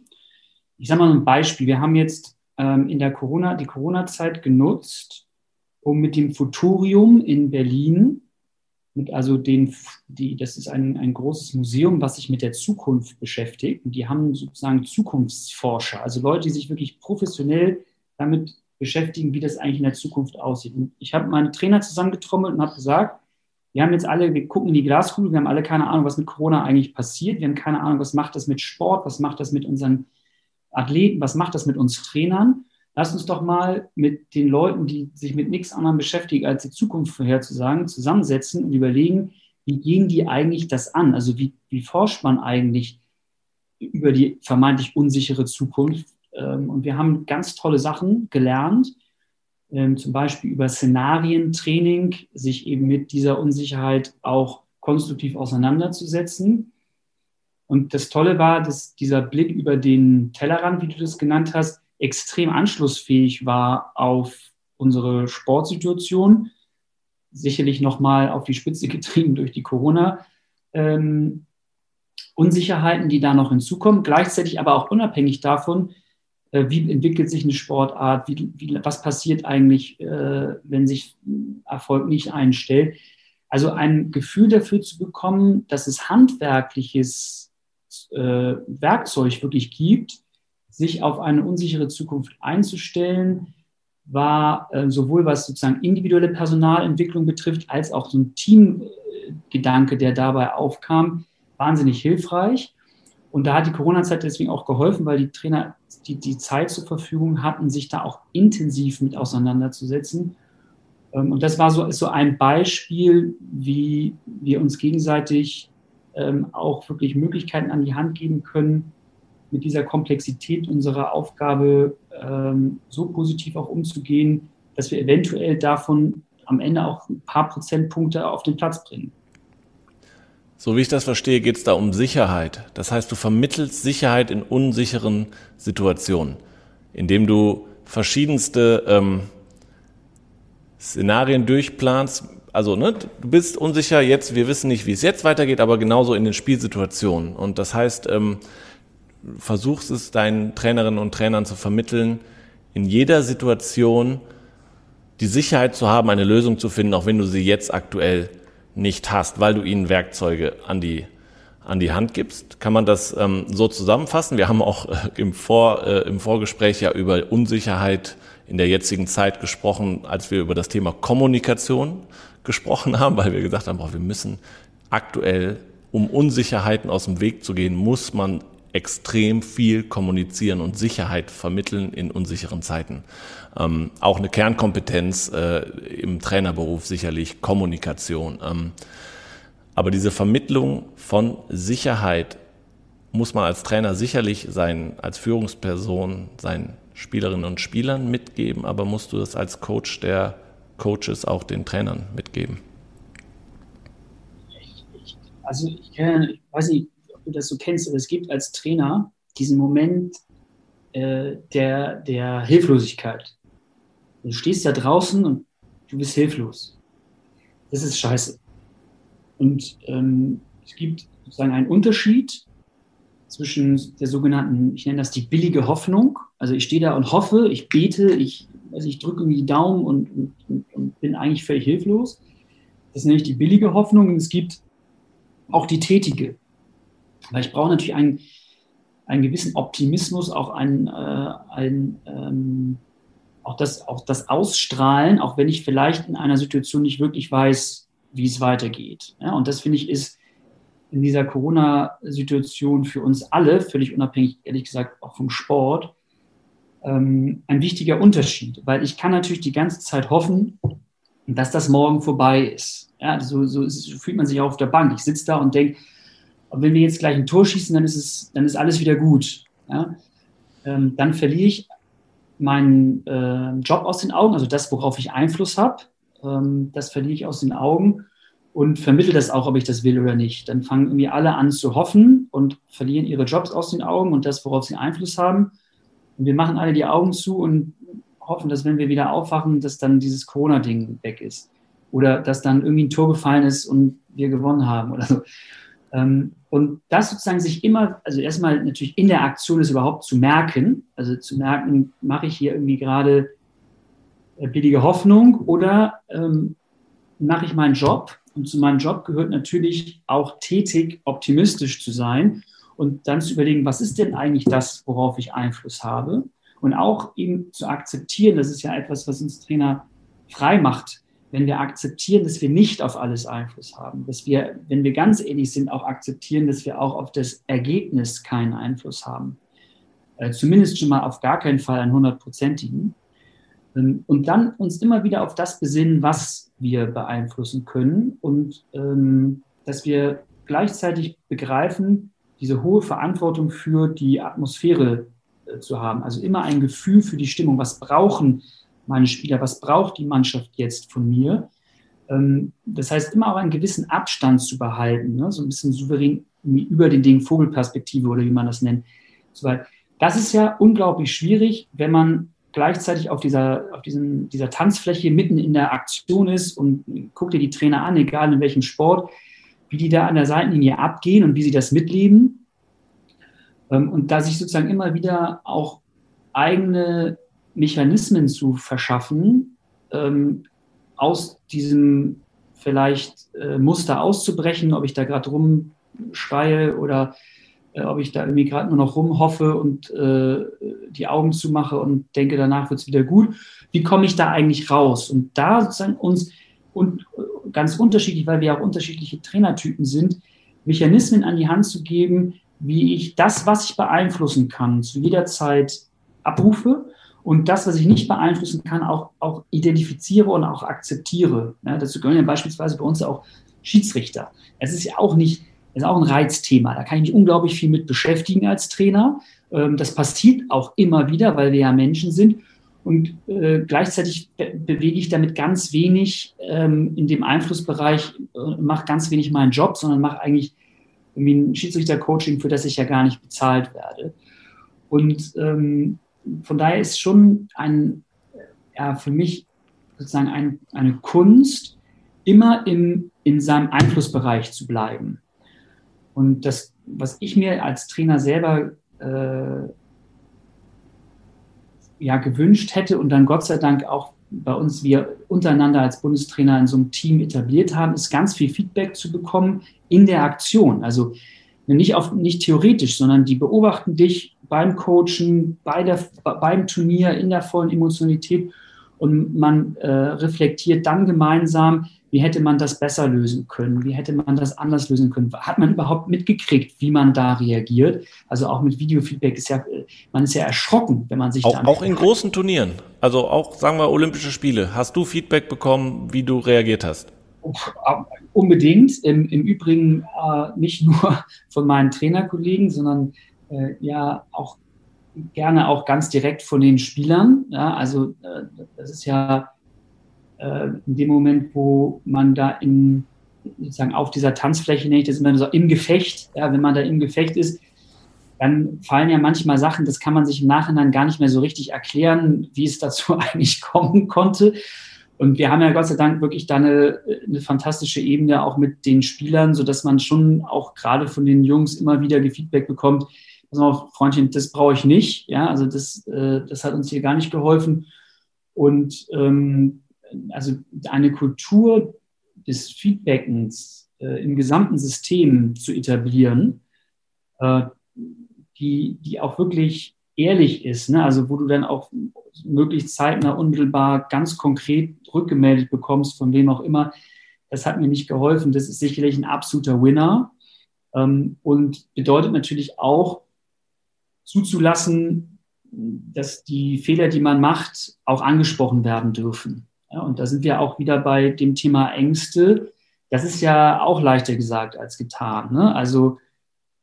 Ich sage mal ein Beispiel. Wir haben jetzt ähm, in der Corona, die Corona-Zeit genutzt, um mit dem Futurium in Berlin mit also den, die, das ist ein, ein großes Museum, was sich mit der Zukunft beschäftigt. Und die haben sozusagen Zukunftsforscher, also Leute, die sich wirklich professionell damit beschäftigen, wie das eigentlich in der Zukunft aussieht. Und ich habe meine Trainer zusammengetrommelt und habe gesagt, wir haben jetzt alle, wir gucken in die Glaskugel, wir haben alle keine Ahnung, was mit Corona eigentlich passiert. Wir haben keine Ahnung, was macht das mit Sport, was macht das mit unseren Athleten, was macht das mit uns Trainern. Lass uns doch mal mit den Leuten, die sich mit nichts anderem beschäftigen, als die Zukunft vorherzusagen, zusammensetzen und überlegen, wie gehen die eigentlich das an? Also wie, wie forscht man eigentlich über die vermeintlich unsichere Zukunft? Ähm, und wir haben ganz tolle Sachen gelernt, ähm, zum Beispiel über Szenarientraining, sich eben mit dieser Unsicherheit auch konstruktiv auseinanderzusetzen. Und das Tolle war, dass dieser Blick über den Tellerrand, wie du das genannt hast, extrem anschlussfähig war auf unsere Sportsituation. Sicherlich nochmal auf die Spitze getrieben durch die Corona. Ähm, Unsicherheiten, die da noch hinzukommen, gleichzeitig aber auch unabhängig davon, äh, wie entwickelt sich eine Sportart, wie, wie, was passiert eigentlich, äh, wenn sich Erfolg nicht einstellt. Also ein Gefühl dafür zu bekommen, dass es handwerkliches äh, Werkzeug wirklich gibt, sich auf eine unsichere Zukunft einzustellen, war äh, sowohl was sozusagen individuelle Personalentwicklung betrifft, als auch so ein Teamgedanke, der dabei aufkam, wahnsinnig hilfreich. Und da hat die Corona-Zeit deswegen auch geholfen, weil die Trainer die, die Zeit zur Verfügung hatten, sich da auch intensiv mit auseinanderzusetzen. Ähm, und das war so, ist so ein Beispiel, wie wir uns gegenseitig ähm, auch wirklich Möglichkeiten an die Hand geben können, mit dieser Komplexität unserer Aufgabe ähm, so positiv auch umzugehen, dass wir eventuell davon am Ende auch ein paar Prozentpunkte auf den Platz bringen. So wie ich das verstehe, geht es da um Sicherheit. Das heißt, du vermittelst Sicherheit in unsicheren Situationen, indem du verschiedenste ähm, Szenarien durchplanst. Also, ne, du bist unsicher jetzt, wir wissen nicht, wie es jetzt weitergeht, aber genauso in den Spielsituationen. Und das heißt, ähm, versuchst es deinen Trainerinnen und Trainern zu vermitteln, in jeder Situation die Sicherheit zu haben, eine Lösung zu finden, auch wenn du sie jetzt aktuell nicht hast, weil du ihnen Werkzeuge an die, an die Hand gibst. Kann man das ähm, so zusammenfassen? Wir haben auch äh, im, Vor, äh, im Vorgespräch ja über Unsicherheit in der jetzigen Zeit gesprochen, als wir über das Thema Kommunikation gesprochen haben, weil wir gesagt haben, boah, wir müssen aktuell, um Unsicherheiten aus dem Weg zu gehen, muss man extrem viel kommunizieren und Sicherheit vermitteln in unsicheren Zeiten. Ähm, auch eine Kernkompetenz äh, im Trainerberuf sicherlich Kommunikation. Ähm, aber diese Vermittlung von Sicherheit muss man als Trainer sicherlich sein, als Führungsperson seinen Spielerinnen und Spielern mitgeben, aber musst du das als Coach der Coaches auch den Trainern mitgeben? Also ich, kann, ich weiß nicht, du das so kennst, aber es gibt als Trainer diesen Moment äh, der, der Hilflosigkeit. Du stehst da draußen und du bist hilflos. Das ist scheiße. Und ähm, es gibt sozusagen einen Unterschied zwischen der sogenannten, ich nenne das die billige Hoffnung. Also ich stehe da und hoffe, ich bete, ich, also ich drücke irgendwie die Daumen und, und, und bin eigentlich völlig hilflos. Das nenne ich die billige Hoffnung. Und es gibt auch die tätige. Weil ich brauche natürlich einen, einen gewissen Optimismus, auch ein, äh, ein ähm, auch, das, auch das Ausstrahlen, auch wenn ich vielleicht in einer Situation nicht wirklich weiß, wie es weitergeht. Ja, und das finde ich ist in dieser Corona-Situation für uns alle, völlig unabhängig, ehrlich gesagt, auch vom Sport, ähm, ein wichtiger Unterschied, weil ich kann natürlich die ganze Zeit hoffen, dass das morgen vorbei ist. Ja, so, so, so fühlt man sich auch auf der Bank. Ich sitze da und denke, wenn wir jetzt gleich ein Tor schießen, dann ist, es, dann ist alles wieder gut. Ja? Ähm, dann verliere ich meinen äh, Job aus den Augen, also das, worauf ich Einfluss habe, ähm, das verliere ich aus den Augen und vermittle das auch, ob ich das will oder nicht. Dann fangen irgendwie alle an zu hoffen und verlieren ihre Jobs aus den Augen und das, worauf sie Einfluss haben. Und wir machen alle die Augen zu und hoffen, dass wenn wir wieder aufwachen, dass dann dieses Corona-Ding weg ist. Oder dass dann irgendwie ein Tor gefallen ist und wir gewonnen haben oder so. Ähm, und das sozusagen sich immer, also erstmal natürlich in der Aktion ist überhaupt zu merken, also zu merken, mache ich hier irgendwie gerade äh, billige Hoffnung oder ähm, mache ich meinen Job? Und zu meinem Job gehört natürlich auch tätig optimistisch zu sein und dann zu überlegen, was ist denn eigentlich das, worauf ich Einfluss habe? Und auch eben zu akzeptieren, das ist ja etwas, was uns Trainer frei macht, wenn wir akzeptieren, dass wir nicht auf alles Einfluss haben, dass wir, wenn wir ganz ehrlich sind, auch akzeptieren, dass wir auch auf das Ergebnis keinen Einfluss haben. Äh, zumindest schon mal auf gar keinen Fall einen hundertprozentigen. Ähm, und dann uns immer wieder auf das besinnen, was wir beeinflussen können und ähm, dass wir gleichzeitig begreifen, diese hohe Verantwortung für die Atmosphäre äh, zu haben. Also immer ein Gefühl für die Stimmung. Was brauchen meine Spieler? Was braucht die Mannschaft jetzt von mir? Ähm, das heißt, immer auch einen gewissen Abstand zu behalten, ne? so ein bisschen souverän über den Ding Vogelperspektive oder wie man das nennt. Das ist ja unglaublich schwierig, wenn man gleichzeitig auf dieser, auf diesen, dieser Tanzfläche mitten in der Aktion ist und guck dir die Trainer an, egal in welchem Sport, wie die da an der Seitenlinie abgehen und wie sie das mitleben. Ähm, und da sich sozusagen immer wieder auch eigene Mechanismen zu verschaffen, ähm, aus diesem vielleicht äh, Muster auszubrechen, ob ich da gerade rumschreie oder äh, ob ich da irgendwie gerade nur noch rumhoffe und äh, die Augen zumache und denke, danach wird es wieder gut. Wie komme ich da eigentlich raus? Und da sozusagen uns und äh, ganz unterschiedlich, weil wir auch unterschiedliche Trainertypen sind, Mechanismen an die Hand zu geben, wie ich das, was ich beeinflussen kann, zu jeder Zeit abrufe und das, was ich nicht beeinflussen kann, auch, auch identifiziere und auch akzeptiere. Ja, dazu gehören ja beispielsweise bei uns auch Schiedsrichter. Es ist ja auch nicht ist auch ein Reizthema. Da kann ich mich unglaublich viel mit beschäftigen als Trainer. Ähm, das passiert auch immer wieder, weil wir ja Menschen sind. Und äh, gleichzeitig be bewege ich damit ganz wenig ähm, in dem Einflussbereich, äh, mache ganz wenig meinen Job, sondern mache eigentlich irgendwie ein Schiedsrichter-Coaching, für das ich ja gar nicht bezahlt werde. Und ähm, von daher ist schon ein, ja, für mich sozusagen ein, eine Kunst, immer im, in seinem Einflussbereich zu bleiben. Und das, was ich mir als Trainer selber äh, ja, gewünscht hätte und dann Gott sei Dank auch bei uns wir untereinander als Bundestrainer in so einem Team etabliert haben, ist ganz viel Feedback zu bekommen in der Aktion. Also nicht, auf, nicht theoretisch, sondern die beobachten dich beim Coachen, bei der, beim Turnier in der vollen Emotionalität und man äh, reflektiert dann gemeinsam, wie hätte man das besser lösen können? Wie hätte man das anders lösen können? Hat man überhaupt mitgekriegt, wie man da reagiert? Also auch mit Videofeedback ist ja, man ist ja erschrocken, wenn man sich auch, auch in großen Turnieren, also auch sagen wir Olympische Spiele, hast du Feedback bekommen, wie du reagiert hast? Unbedingt. Im, im Übrigen äh, nicht nur von meinen Trainerkollegen, sondern äh, ja auch gerne auch ganz direkt von den Spielern. Ja, also äh, das ist ja äh, in dem Moment, wo man da in, sozusagen auf dieser Tanzfläche, nenne ich das immer so, im Gefecht, ja, wenn man da im Gefecht ist, dann fallen ja manchmal Sachen, das kann man sich im Nachhinein gar nicht mehr so richtig erklären, wie es dazu eigentlich kommen konnte. Und wir haben ja Gott sei Dank wirklich da eine, eine fantastische Ebene auch mit den Spielern, sodass man schon auch gerade von den Jungs immer wieder Feedback bekommt. Pass auf, Freundchen, das brauche ich nicht. Ja, also das, äh, das hat uns hier gar nicht geholfen. Und ähm, also eine Kultur des Feedbackens äh, im gesamten System zu etablieren, äh, die, die auch wirklich ehrlich ist, ne? also wo du dann auch möglichst zeitnah unmittelbar ganz konkret rückgemeldet bekommst, von wem auch immer, das hat mir nicht geholfen. Das ist sicherlich ein absoluter Winner ähm, und bedeutet natürlich auch zuzulassen, dass die Fehler, die man macht, auch angesprochen werden dürfen. Ja, und da sind wir auch wieder bei dem Thema Ängste. Das ist ja auch leichter gesagt als getan. Ne? Also,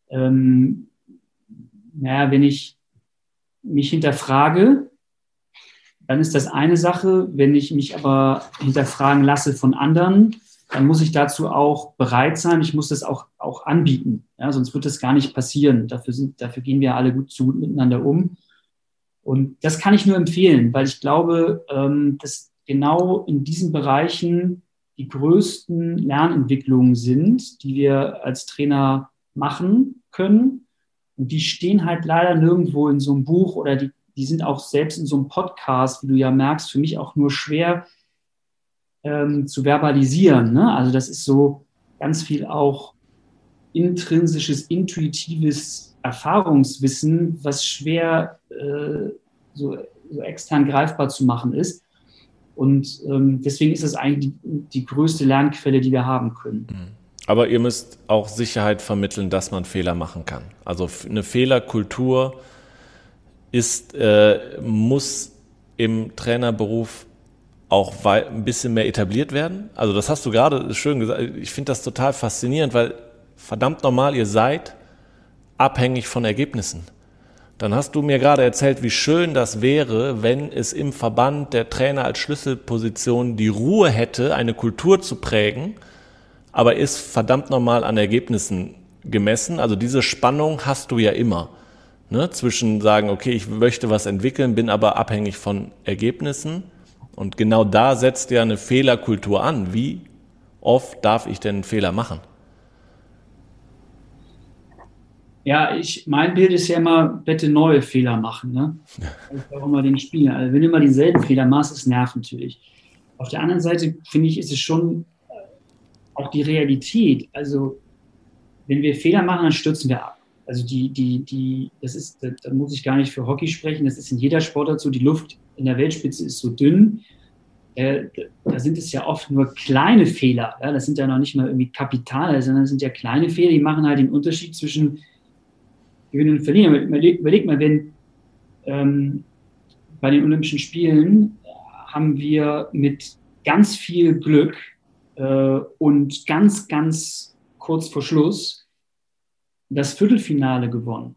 ähm, naja, wenn ich mich hinterfrage, dann ist das eine Sache. Wenn ich mich aber hinterfragen lasse von anderen, dann muss ich dazu auch bereit sein. Ich muss das auch, auch anbieten. Ja, sonst wird das gar nicht passieren. Dafür, sind, dafür gehen wir alle gut zu miteinander um. Und das kann ich nur empfehlen, weil ich glaube, ähm, dass genau in diesen Bereichen die größten Lernentwicklungen sind, die wir als Trainer machen können. Und die stehen halt leider nirgendwo in so einem Buch oder die, die sind auch selbst in so einem Podcast, wie du ja merkst, für mich auch nur schwer ähm, zu verbalisieren. Ne? Also das ist so ganz viel auch intrinsisches, intuitives Erfahrungswissen, was schwer äh, so, so, extern greifbar zu machen ist. Und ähm, deswegen ist es eigentlich die, die, größte Lernquelle, die wir haben können. Mhm. Aber ihr müsst auch Sicherheit vermitteln, dass man Fehler machen kann. Also eine Fehlerkultur ist, äh, muss im Trainerberuf auch ein bisschen mehr etabliert werden. Also das hast du gerade schön gesagt. Ich finde das total faszinierend, weil verdammt normal, ihr seid abhängig von Ergebnissen. Dann hast du mir gerade erzählt, wie schön das wäre, wenn es im Verband der Trainer als Schlüsselposition die Ruhe hätte, eine Kultur zu prägen, aber ist verdammt normal an Ergebnissen gemessen. Also diese Spannung hast du ja immer. Ne? Zwischen sagen, okay, ich möchte was entwickeln, bin aber abhängig von Ergebnissen und genau da setzt ja eine Fehlerkultur an. Wie oft darf ich denn einen Fehler machen? Ja, ich, mein Bild ist ja immer, bitte neue Fehler machen. Ne? Ich auch immer den Spieler. Also wenn du immer denselben Fehler machst, ist nervt natürlich. Auf der anderen Seite finde ich, ist es schon äh, auch die Realität. Also wenn wir Fehler machen, dann stürzen wir ab. Also die, die, die, das ist, da muss ich gar nicht für Hockey sprechen, das ist in jeder Sportart so, die Luft in der Weltspitze ist so dünn, äh, da sind es ja oft nur kleine Fehler. Ja? Das sind ja noch nicht mal irgendwie Kapitale, sondern das sind ja kleine Fehler, die machen halt den Unterschied zwischen Gewinnen und Verlieren. Überleg, überleg mal, wenn ähm, bei den Olympischen Spielen haben wir mit ganz viel Glück äh, und ganz, ganz kurz vor Schluss das Viertelfinale gewonnen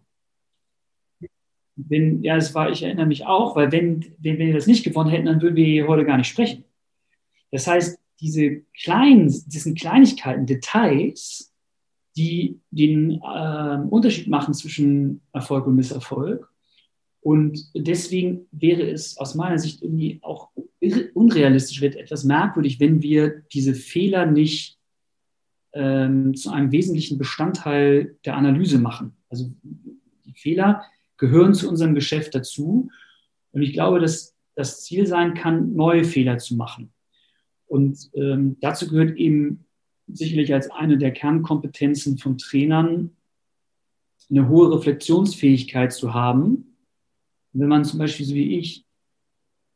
wenn, ja, das war, ich erinnere mich auch, weil wenn, wenn, wenn wir das nicht gewonnen hätten, dann würden wir hier heute gar nicht sprechen. Das heißt, diese kleinen, diesen Kleinigkeiten, Details, die den äh, Unterschied machen zwischen Erfolg und Misserfolg. Und deswegen wäre es aus meiner Sicht irgendwie auch unrealistisch, wird etwas merkwürdig, wenn wir diese Fehler nicht ähm, zu einem wesentlichen Bestandteil der Analyse machen. Also die Fehler gehören zu unserem Geschäft dazu. Und ich glaube, dass das Ziel sein kann, neue Fehler zu machen. Und ähm, dazu gehört eben sicherlich als eine der Kernkompetenzen von Trainern, eine hohe Reflexionsfähigkeit zu haben. Und wenn man zum Beispiel so wie ich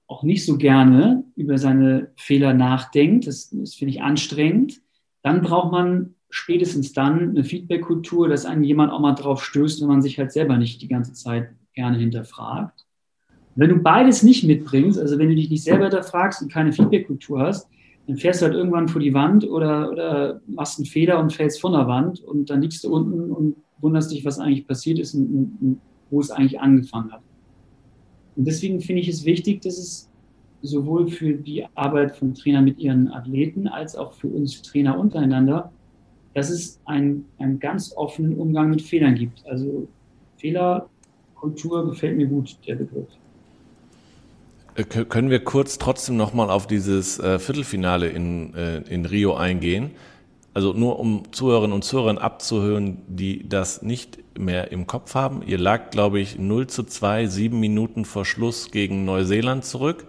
auch nicht so gerne über seine Fehler nachdenkt, das, das finde ich anstrengend, dann braucht man spätestens dann eine Feedback-Kultur, dass einem jemand auch mal drauf stößt, wenn man sich halt selber nicht die ganze Zeit gerne hinterfragt. Wenn du beides nicht mitbringst, also wenn du dich nicht selber hinterfragst und keine Feedback-Kultur hast, dann fährst du halt irgendwann vor die Wand oder, oder machst einen Fehler und fällst von der Wand und dann liegst du unten und wunderst dich, was eigentlich passiert ist und, und, und wo es eigentlich angefangen hat. Und deswegen finde ich es wichtig, dass es sowohl für die Arbeit von Trainern mit ihren Athleten als auch für uns Trainer untereinander dass es einen, einen ganz offenen Umgang mit Fehlern gibt. Also Fehlerkultur gefällt mir gut, der Begriff. Äh, können wir kurz trotzdem nochmal auf dieses äh, Viertelfinale in, äh, in Rio eingehen? Also nur um Zuhörerinnen und Zuhörer abzuhören, die das nicht mehr im Kopf haben. Ihr lag, glaube ich, 0 zu 2, sieben Minuten vor Schluss gegen Neuseeland zurück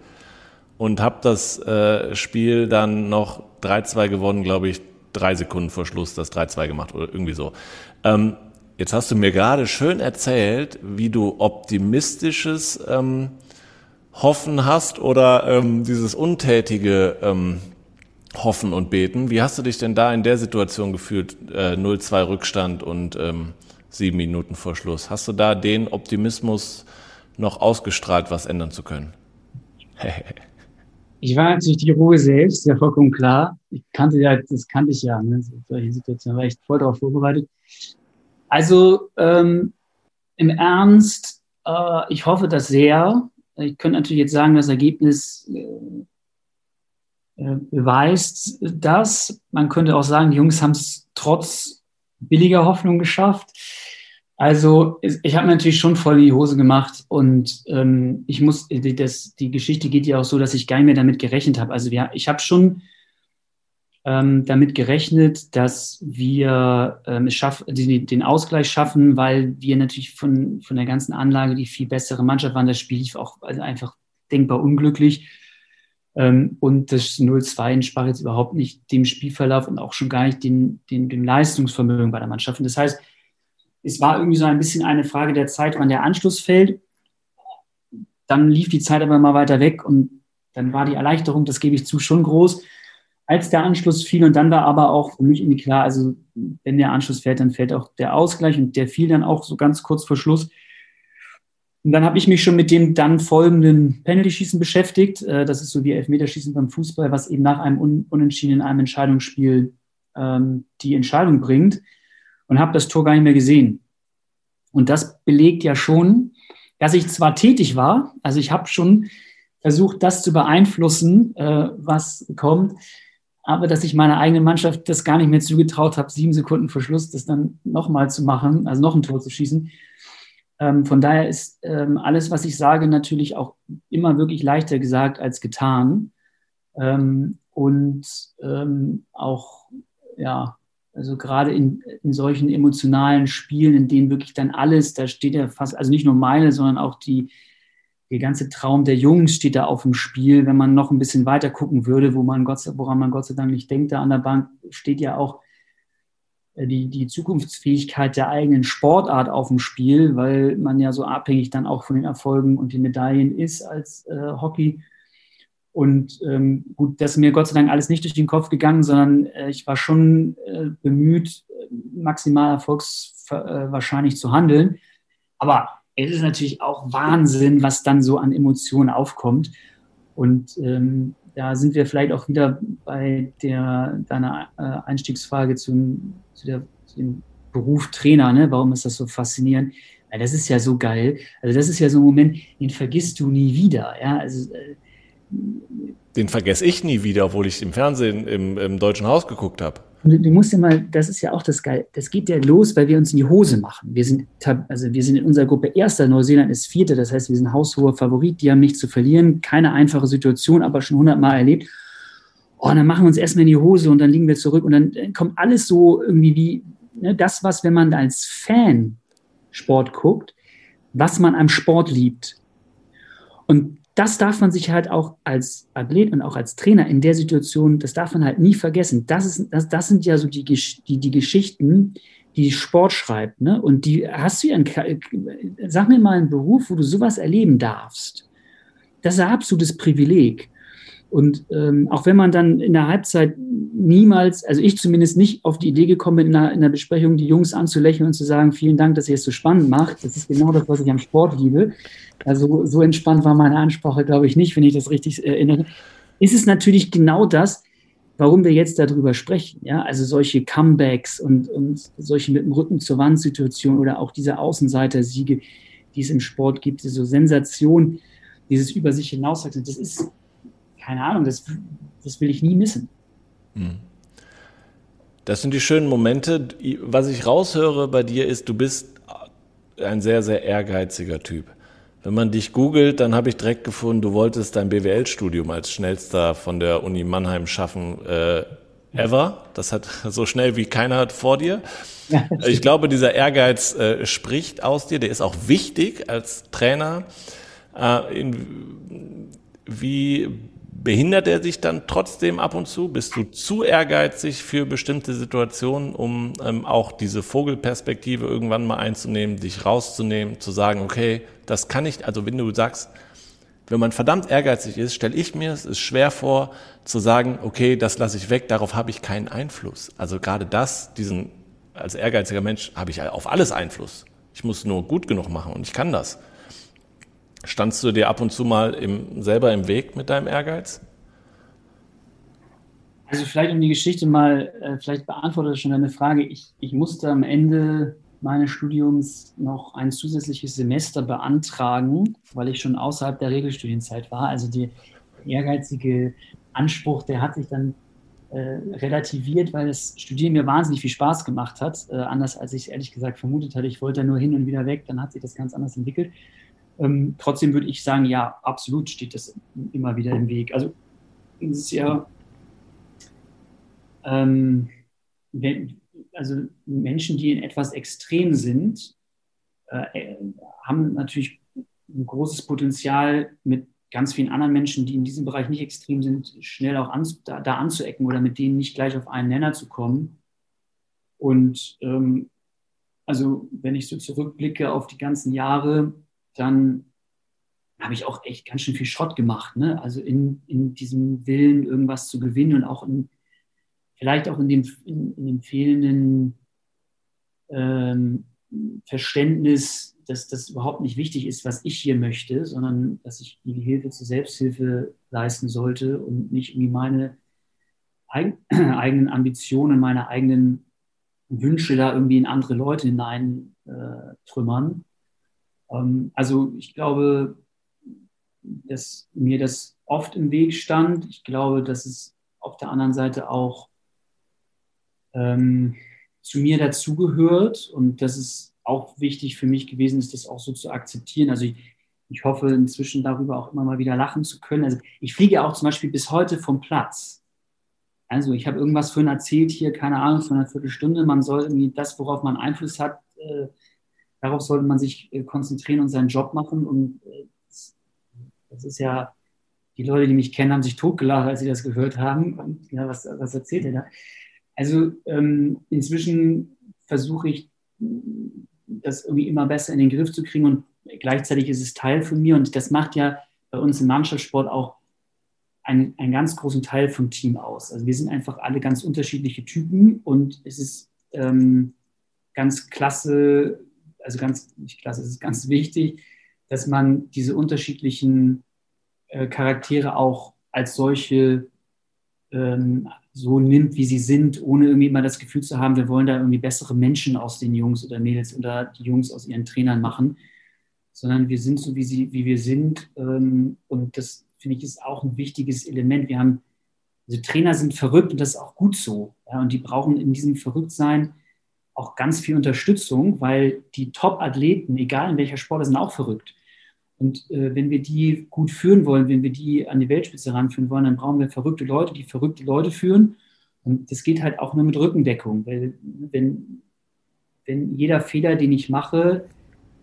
und habt das äh, Spiel dann noch 3-2 gewonnen, glaube ich, drei Sekunden vor Schluss das 3-2 gemacht oder irgendwie so. Ähm, jetzt hast du mir gerade schön erzählt, wie du optimistisches ähm, Hoffen hast oder ähm, dieses untätige ähm, hoffen und beten. Wie hast du dich denn da in der Situation gefühlt? Äh, 0-2 Rückstand und ähm, sieben Minuten vor Schluss. Hast du da den Optimismus noch ausgestrahlt, was ändern zu können? ich war natürlich die Ruhe selbst, ja vollkommen klar. Ich kannte ja, das kannte ich ja, ne? solche Situationen war ich voll darauf vorbereitet. Also ähm, im Ernst, äh, ich hoffe das sehr. Ich könnte natürlich jetzt sagen, das Ergebnis äh, äh beweist das. Man könnte auch sagen, die Jungs haben es trotz billiger Hoffnung geschafft. Also ich habe natürlich schon voll in die Hose gemacht und ähm, ich muss, das, die Geschichte geht ja auch so, dass ich gar nicht mehr damit gerechnet habe. Also wir, ich habe schon ähm, damit gerechnet, dass wir ähm, es schaffen, den, den Ausgleich schaffen, weil wir natürlich von, von der ganzen Anlage die viel bessere Mannschaft waren. Das Spiel lief auch also einfach denkbar unglücklich. Ähm, und das 0-2 entsprach jetzt überhaupt nicht dem Spielverlauf und auch schon gar nicht den, den, dem Leistungsvermögen bei der Mannschaft. Und das heißt, es war irgendwie so ein bisschen eine Frage der Zeit, wann der Anschluss fällt. Dann lief die Zeit aber mal weiter weg und dann war die Erleichterung, das gebe ich zu, schon groß, als der Anschluss fiel. Und dann war aber auch für mich irgendwie klar, also wenn der Anschluss fällt, dann fällt auch der Ausgleich und der fiel dann auch so ganz kurz vor Schluss. Und dann habe ich mich schon mit dem dann folgenden Penalty-Schießen beschäftigt. Äh, das ist so wie Elfmeterschießen beim Fußball, was eben nach einem Unentschieden in einem Entscheidungsspiel ähm, die Entscheidung bringt und habe das Tor gar nicht mehr gesehen. Und das belegt ja schon, dass ich zwar tätig war, also ich habe schon versucht, das zu beeinflussen, äh, was kommt, aber dass ich meiner eigenen Mannschaft das gar nicht mehr zugetraut habe, sieben Sekunden vor Schluss das dann nochmal zu machen, also noch ein Tor zu schießen. Ähm, von daher ist ähm, alles, was ich sage, natürlich auch immer wirklich leichter gesagt als getan. Ähm, und ähm, auch, ja, also gerade in, in solchen emotionalen Spielen, in denen wirklich dann alles, da steht ja fast, also nicht nur meine, sondern auch die, der ganze Traum der Jungs steht da auf dem Spiel. Wenn man noch ein bisschen weiter gucken würde, wo man Gott, woran man Gott sei Dank nicht denkt, da an der Bank steht ja auch äh, die, die Zukunftsfähigkeit der eigenen Sportart auf dem Spiel, weil man ja so abhängig dann auch von den Erfolgen und den Medaillen ist als äh, Hockey. Und ähm, gut, das ist mir Gott sei Dank alles nicht durch den Kopf gegangen, sondern äh, ich war schon äh, bemüht, maximal erfolgswahrscheinlich äh, zu handeln. Aber es ist natürlich auch Wahnsinn, was dann so an Emotionen aufkommt. Und ähm, da sind wir vielleicht auch wieder bei der, deiner äh, Einstiegsfrage zum, zu, der, dem Beruf Trainer. Ne? Warum ist das so faszinierend? Weil das ist ja so geil. Also das ist ja so ein Moment, den vergisst du nie wieder. Ja? Also äh, den vergesse ich nie wieder, obwohl ich im Fernsehen im, im Deutschen Haus geguckt habe. Du, du, musst ja mal, das ist ja auch das Geil. Das geht ja los, weil wir uns in die Hose machen. Wir sind, also wir sind in unserer Gruppe Erster, Neuseeland ist Vierte, das heißt, wir sind haushoher Favorit, die haben nichts zu verlieren. Keine einfache Situation, aber schon hundertmal erlebt. Oh, dann machen wir uns erstmal in die Hose und dann liegen wir zurück und dann kommt alles so irgendwie wie ne, das, was, wenn man als Fan Sport guckt, was man am Sport liebt. Und das darf man sich halt auch als Athlet und auch als Trainer in der Situation, das darf man halt nie vergessen. Das, ist, das, das sind ja so die, die, die Geschichten, die Sport schreibt. Ne? Und die hast du ja, sag mir mal einen Beruf, wo du sowas erleben darfst. Das ist ein absolutes Privileg. Und ähm, auch wenn man dann in der Halbzeit niemals, also ich zumindest nicht auf die Idee gekommen bin, in einer, in einer Besprechung die Jungs anzulächeln und zu sagen, vielen Dank, dass ihr es so spannend macht. Das ist genau das, was ich am Sport liebe. Also so entspannt war meine Ansprache, glaube ich, nicht, wenn ich das richtig erinnere. Ist es natürlich genau das, warum wir jetzt darüber sprechen. Ja? Also solche Comebacks und, und solche mit dem Rücken zur Wand Situation oder auch diese Außenseiter-Siege, die es im Sport gibt, diese Sensation, dieses über sich hinauswachsen, das ist keine Ahnung, das, das will ich nie missen. Hm. Das sind die schönen Momente. Was ich raushöre bei dir ist, du bist ein sehr, sehr ehrgeiziger Typ. Wenn man dich googelt, dann habe ich direkt gefunden, du wolltest dein BWL-Studium als schnellster von der Uni Mannheim schaffen äh, ever. Das hat so schnell wie keiner vor dir. Ich glaube, dieser Ehrgeiz äh, spricht aus dir. Der ist auch wichtig als Trainer. Äh, in, wie behindert er sich dann trotzdem ab und zu? Bist du zu ehrgeizig für bestimmte Situationen, um ähm, auch diese Vogelperspektive irgendwann mal einzunehmen, dich rauszunehmen, zu sagen, okay, das kann ich, also wenn du sagst, wenn man verdammt ehrgeizig ist, stelle ich mir es ist schwer vor, zu sagen, okay, das lasse ich weg, darauf habe ich keinen Einfluss. Also gerade das, diesen, als ehrgeiziger Mensch habe ich auf alles Einfluss. Ich muss nur gut genug machen und ich kann das. Standst du dir ab und zu mal im, selber im Weg mit deinem Ehrgeiz? Also vielleicht um die Geschichte mal, äh, vielleicht beantwortet schon deine Frage. Ich, ich musste am Ende meines Studiums noch ein zusätzliches Semester beantragen, weil ich schon außerhalb der Regelstudienzeit war. Also der ehrgeizige Anspruch, der hat sich dann äh, relativiert, weil das Studieren mir wahnsinnig viel Spaß gemacht hat. Äh, anders als ich es ehrlich gesagt vermutet hatte. Ich wollte da nur hin und wieder weg, dann hat sich das ganz anders entwickelt. Ähm, trotzdem würde ich sagen, ja, absolut steht das immer wieder im Weg. Also es ist ja, ähm, wenn, also Menschen, die in etwas extrem sind, äh, haben natürlich ein großes Potenzial, mit ganz vielen anderen Menschen, die in diesem Bereich nicht extrem sind, schnell auch an, da, da, anzuecken oder mit denen nicht gleich auf einen Nenner zu kommen. Und ähm, also wenn ich so zurückblicke auf die ganzen Jahre, dann habe ich auch echt ganz schön viel Schrott gemacht. Ne? Also in, in diesem Willen, irgendwas zu gewinnen und auch in, vielleicht auch in dem, in, in dem fehlenden ähm, Verständnis, dass das überhaupt nicht wichtig ist, was ich hier möchte, sondern dass ich die Hilfe zur Selbsthilfe leisten sollte und nicht irgendwie meine eig eigenen Ambitionen, meine eigenen Wünsche da irgendwie in andere Leute hinein äh, trümmern. Ähm, also ich glaube, dass mir das oft im Weg stand. Ich glaube, dass es auf der anderen Seite auch ähm, zu mir dazugehört und dass es auch wichtig für mich gewesen ist, das auch so zu akzeptieren. Also ich, ich hoffe inzwischen darüber auch immer mal wieder lachen zu können. Also ich fliege auch zum Beispiel bis heute vom Platz. Also ich habe irgendwas für erzählt hier, keine Ahnung, von einer Viertelstunde. Man soll irgendwie das, worauf man Einfluss hat, äh, darauf sollte man sich äh, konzentrieren und seinen Job machen. Und äh, das, ist ja, die Leute, die mich kennen, haben sich totgelacht, als sie das gehört haben. Und ja, was, was erzählt er da? Also ähm, inzwischen versuche ich, das irgendwie immer besser in den Griff zu kriegen und gleichzeitig ist es Teil von mir und das macht ja bei uns im Mannschaftssport auch einen, einen ganz großen Teil vom Team aus. Also wir sind einfach alle ganz unterschiedliche Typen und es ist ähm, ganz klasse, also ganz nicht klasse, es ist ganz wichtig, dass man diese unterschiedlichen äh, Charaktere auch als solche ähm, so nimmt, wie sie sind, ohne irgendwie mal das Gefühl zu haben, wir wollen da irgendwie bessere Menschen aus den Jungs oder Mädels oder die Jungs aus ihren Trainern machen, sondern wir sind so, wie, sie, wie wir sind. Ähm, und das finde ich ist auch ein wichtiges Element. Wir haben, also Trainer sind verrückt und das ist auch gut so. Ja, und die brauchen in diesem Verrücktsein auch ganz viel Unterstützung, weil die Top-Athleten, egal in welcher Sport, sind auch verrückt. Und äh, wenn wir die gut führen wollen, wenn wir die an die Weltspitze ranführen wollen, dann brauchen wir verrückte Leute, die verrückte Leute führen. Und das geht halt auch nur mit Rückendeckung, weil wenn, wenn jeder Fehler, den ich mache,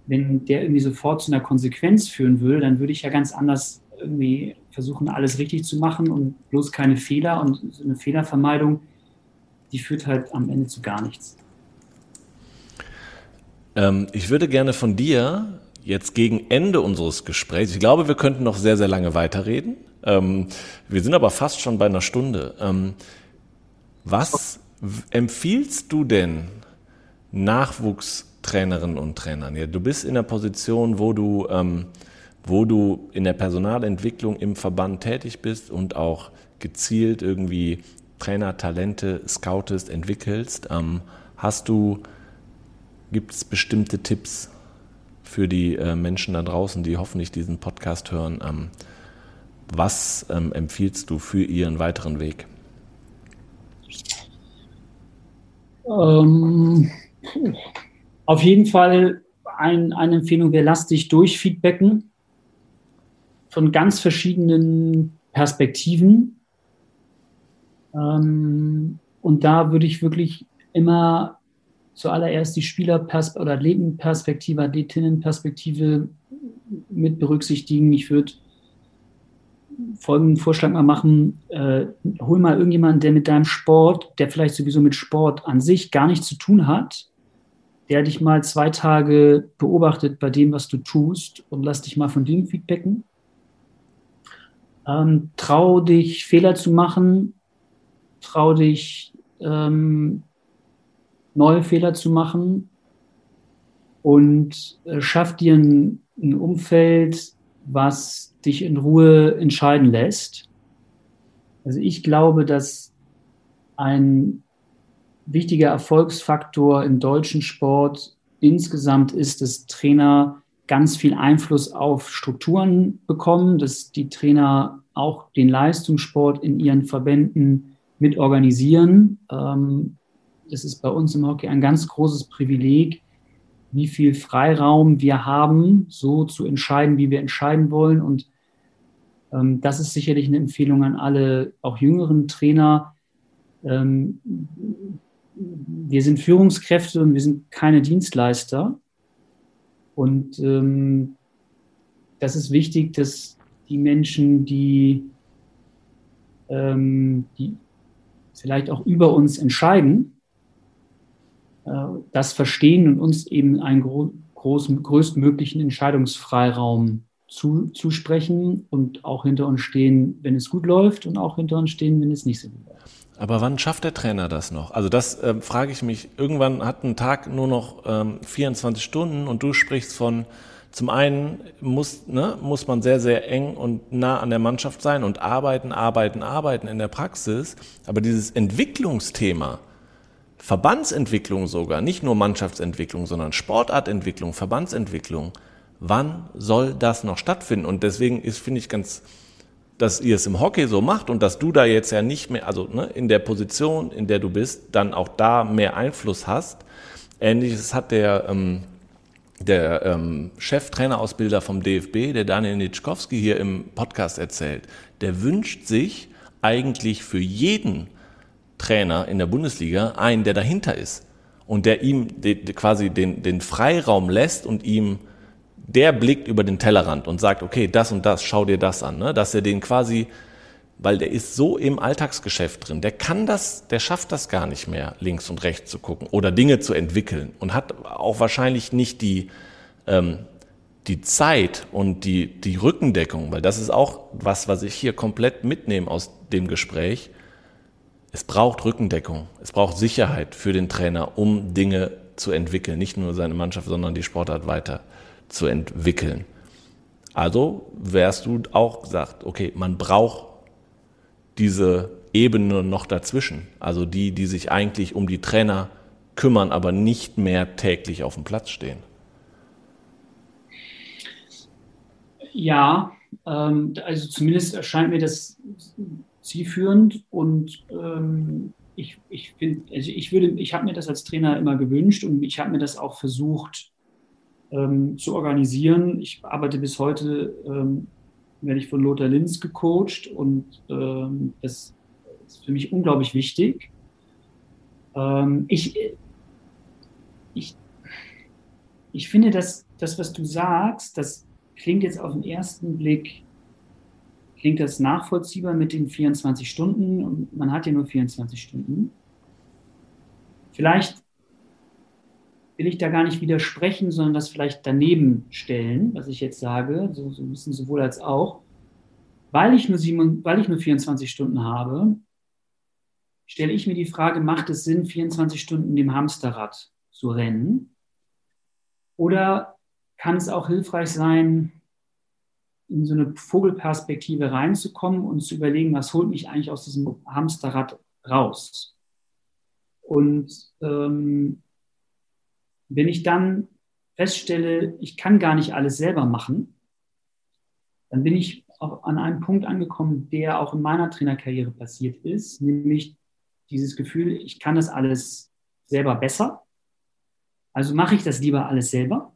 wenn der irgendwie sofort zu einer Konsequenz führen würde, dann würde ich ja ganz anders irgendwie versuchen, alles richtig zu machen und bloß keine Fehler. Und so eine Fehlervermeidung, die führt halt am Ende zu gar nichts. Ähm, ich würde gerne von dir jetzt gegen Ende unseres Gesprächs, ich glaube, wir könnten noch sehr, sehr lange weiterreden. Ähm, wir sind aber fast schon bei einer Stunde. Ähm, was empfiehlst du denn Nachwuchstrainerinnen und Trainern? Ja, du bist in der Position, wo du, ähm, wo du in der Personalentwicklung im Verband tätig bist und auch gezielt irgendwie Trainertalente scoutest, entwickelst. Ähm, hast du, gibt es bestimmte Tipps, für die äh, Menschen da draußen, die hoffentlich diesen Podcast hören. Ähm, was ähm, empfiehlst du für ihren weiteren Weg? Ähm, auf jeden Fall ein, eine Empfehlung wäre, lass dich durchfeedbacken von ganz verschiedenen Perspektiven. Ähm, und da würde ich wirklich immer zuallererst die Spieler- oder Athletenperspektive, Athletinnenperspektive mit berücksichtigen. Ich würde folgenden Vorschlag mal machen, äh, hol mal irgendjemanden, der mit deinem Sport, der vielleicht sowieso mit Sport an sich gar nichts zu tun hat, der dich mal zwei Tage beobachtet bei dem, was du tust und lass dich mal von dem feedbacken. Ähm, trau dich, Fehler zu machen, trau dich, ähm, neue Fehler zu machen und äh, schaff dir ein, ein Umfeld, was dich in Ruhe entscheiden lässt. Also ich glaube, dass ein wichtiger Erfolgsfaktor im deutschen Sport insgesamt ist, dass Trainer ganz viel Einfluss auf Strukturen bekommen, dass die Trainer auch den Leistungssport in ihren Verbänden mit organisieren. Ähm, das ist bei uns im Hockey ein ganz großes Privileg, wie viel Freiraum wir haben, so zu entscheiden, wie wir entscheiden wollen. Und ähm, das ist sicherlich eine Empfehlung an alle, auch jüngeren Trainer. Ähm, wir sind Führungskräfte und wir sind keine Dienstleister. Und ähm, das ist wichtig, dass die Menschen, die, ähm, die vielleicht auch über uns entscheiden, das verstehen und uns eben einen gro großen, größtmöglichen Entscheidungsfreiraum zu, zusprechen und auch hinter uns stehen, wenn es gut läuft und auch hinter uns stehen, wenn es nicht so gut läuft. Aber wann schafft der Trainer das noch? Also das äh, frage ich mich. Irgendwann hat ein Tag nur noch ähm, 24 Stunden und du sprichst von, zum einen muss, ne, muss man sehr, sehr eng und nah an der Mannschaft sein und arbeiten, arbeiten, arbeiten in der Praxis. Aber dieses Entwicklungsthema, Verbandsentwicklung sogar, nicht nur Mannschaftsentwicklung, sondern Sportartentwicklung, Verbandsentwicklung, wann soll das noch stattfinden? Und deswegen ist, finde ich, ganz dass ihr es im Hockey so macht und dass du da jetzt ja nicht mehr, also ne, in der Position, in der du bist, dann auch da mehr Einfluss hast. Ähnliches hat der, ähm, der ähm, Cheftrainerausbilder vom DFB, der Daniel Nitschkowski, hier im Podcast erzählt. Der wünscht sich eigentlich für jeden Trainer in der Bundesliga einen, der dahinter ist und der ihm quasi den, den Freiraum lässt und ihm der blickt über den Tellerrand und sagt, okay, das und das, schau dir das an, ne? dass er den quasi, weil der ist so im Alltagsgeschäft drin, der kann das, der schafft das gar nicht mehr, links und rechts zu gucken oder Dinge zu entwickeln und hat auch wahrscheinlich nicht die, ähm, die Zeit und die, die Rückendeckung, weil das ist auch was, was ich hier komplett mitnehme aus dem Gespräch. Es braucht Rückendeckung, es braucht Sicherheit für den Trainer, um Dinge zu entwickeln, nicht nur seine Mannschaft, sondern die Sportart weiter zu entwickeln. Also wärst du auch gesagt, okay, man braucht diese Ebene noch dazwischen. Also die, die sich eigentlich um die Trainer kümmern, aber nicht mehr täglich auf dem Platz stehen. Ja, ähm, also zumindest erscheint mir das zielführend und ähm, ich, ich finde, also ich würde, ich habe mir das als Trainer immer gewünscht und ich habe mir das auch versucht ähm, zu organisieren. Ich arbeite bis heute, ähm, werde ich von Lothar Linz gecoacht und ähm, das ist für mich unglaublich wichtig. Ähm, ich, ich, ich finde, dass das, was du sagst, das klingt jetzt auf den ersten Blick, klingt das nachvollziehbar mit den 24 Stunden und man hat ja nur 24 Stunden. Vielleicht will ich da gar nicht widersprechen, sondern das vielleicht daneben stellen, was ich jetzt sage, so, so ein bisschen sowohl als auch. Weil ich, nur sieben, weil ich nur 24 Stunden habe, stelle ich mir die Frage, macht es Sinn, 24 Stunden dem Hamsterrad zu rennen? Oder kann es auch hilfreich sein, in so eine Vogelperspektive reinzukommen und zu überlegen, was holt mich eigentlich aus diesem Hamsterrad raus? Und ähm, wenn ich dann feststelle, ich kann gar nicht alles selber machen, dann bin ich auch an einem Punkt angekommen, der auch in meiner Trainerkarriere passiert ist, nämlich dieses Gefühl, ich kann das alles selber besser. Also mache ich das lieber alles selber.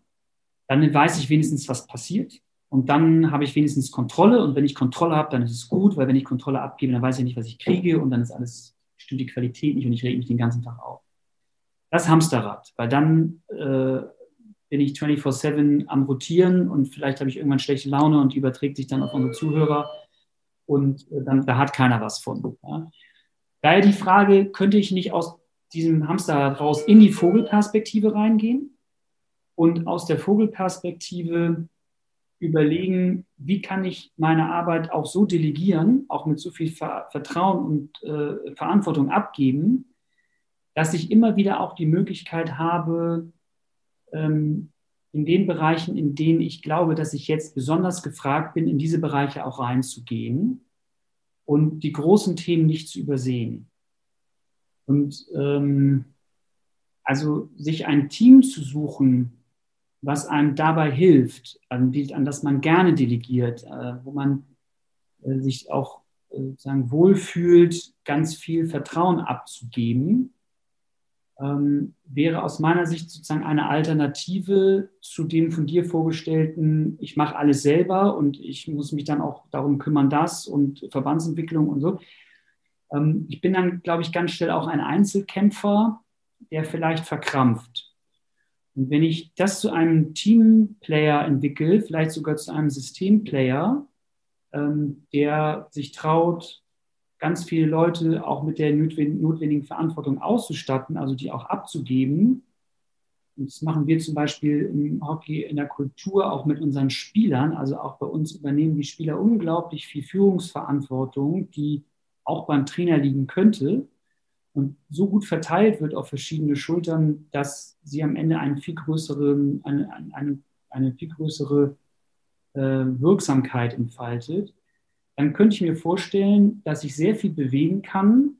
Dann weiß ich wenigstens, was passiert. Und dann habe ich wenigstens Kontrolle. Und wenn ich Kontrolle habe, dann ist es gut, weil wenn ich Kontrolle abgebe, dann weiß ich nicht, was ich kriege. Und dann ist alles, stimmt die Qualität nicht und ich rege mich den ganzen Tag auf das Hamsterrad, weil dann äh, bin ich 24-7 am Rotieren und vielleicht habe ich irgendwann schlechte Laune und die überträgt sich dann auf unsere Zuhörer und äh, dann, da hat keiner was von. Ja. Daher die Frage, könnte ich nicht aus diesem Hamsterrad raus in die Vogelperspektive reingehen und aus der Vogelperspektive überlegen, wie kann ich meine Arbeit auch so delegieren, auch mit so viel Vertrauen und äh, Verantwortung abgeben, dass ich immer wieder auch die Möglichkeit habe, ähm, in den Bereichen, in denen ich glaube, dass ich jetzt besonders gefragt bin, in diese Bereiche auch reinzugehen und die großen Themen nicht zu übersehen. Und ähm, also sich ein Team zu suchen, was einem dabei hilft, an, die, an das man gerne delegiert, äh, wo man äh, sich auch äh, sozusagen wohlfühlt, ganz viel Vertrauen abzugeben, ähm, wäre aus meiner Sicht sozusagen eine Alternative zu dem von dir vorgestellten, ich mache alles selber und ich muss mich dann auch darum kümmern, das und Verbandsentwicklung und so. Ähm, ich bin dann, glaube ich, ganz schnell auch ein Einzelkämpfer, der vielleicht verkrampft. Und wenn ich das zu einem Teamplayer entwickle, vielleicht sogar zu einem Systemplayer, ähm, der sich traut, ganz viele Leute auch mit der notwendigen Verantwortung auszustatten, also die auch abzugeben. Und das machen wir zum Beispiel im Hockey in der Kultur auch mit unseren Spielern. Also auch bei uns übernehmen die Spieler unglaublich viel Führungsverantwortung, die auch beim Trainer liegen könnte und so gut verteilt wird auf verschiedene Schultern, dass sie am Ende eine viel größere, eine, eine, eine viel größere äh, Wirksamkeit entfaltet dann könnte ich mir vorstellen, dass ich sehr viel bewegen kann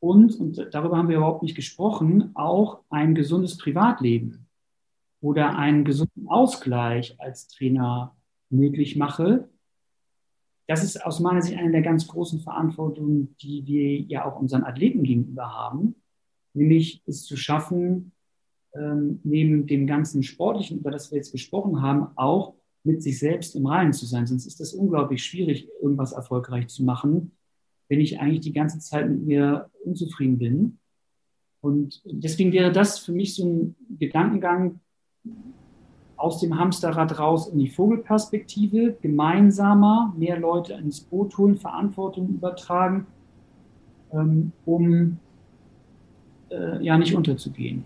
und, und darüber haben wir überhaupt nicht gesprochen, auch ein gesundes Privatleben oder einen gesunden Ausgleich als Trainer möglich mache. Das ist aus meiner Sicht eine der ganz großen Verantwortungen, die wir ja auch unseren Athleten gegenüber haben, nämlich es zu schaffen, ähm, neben dem ganzen Sportlichen, über das wir jetzt gesprochen haben, auch mit sich selbst im Reinen zu sein. Sonst ist es unglaublich schwierig, irgendwas erfolgreich zu machen, wenn ich eigentlich die ganze Zeit mit mir unzufrieden bin. Und deswegen wäre das für mich so ein Gedankengang aus dem Hamsterrad raus in die Vogelperspektive, gemeinsamer, mehr Leute ins Boot holen, Verantwortung übertragen, ähm, um äh, ja nicht unterzugehen.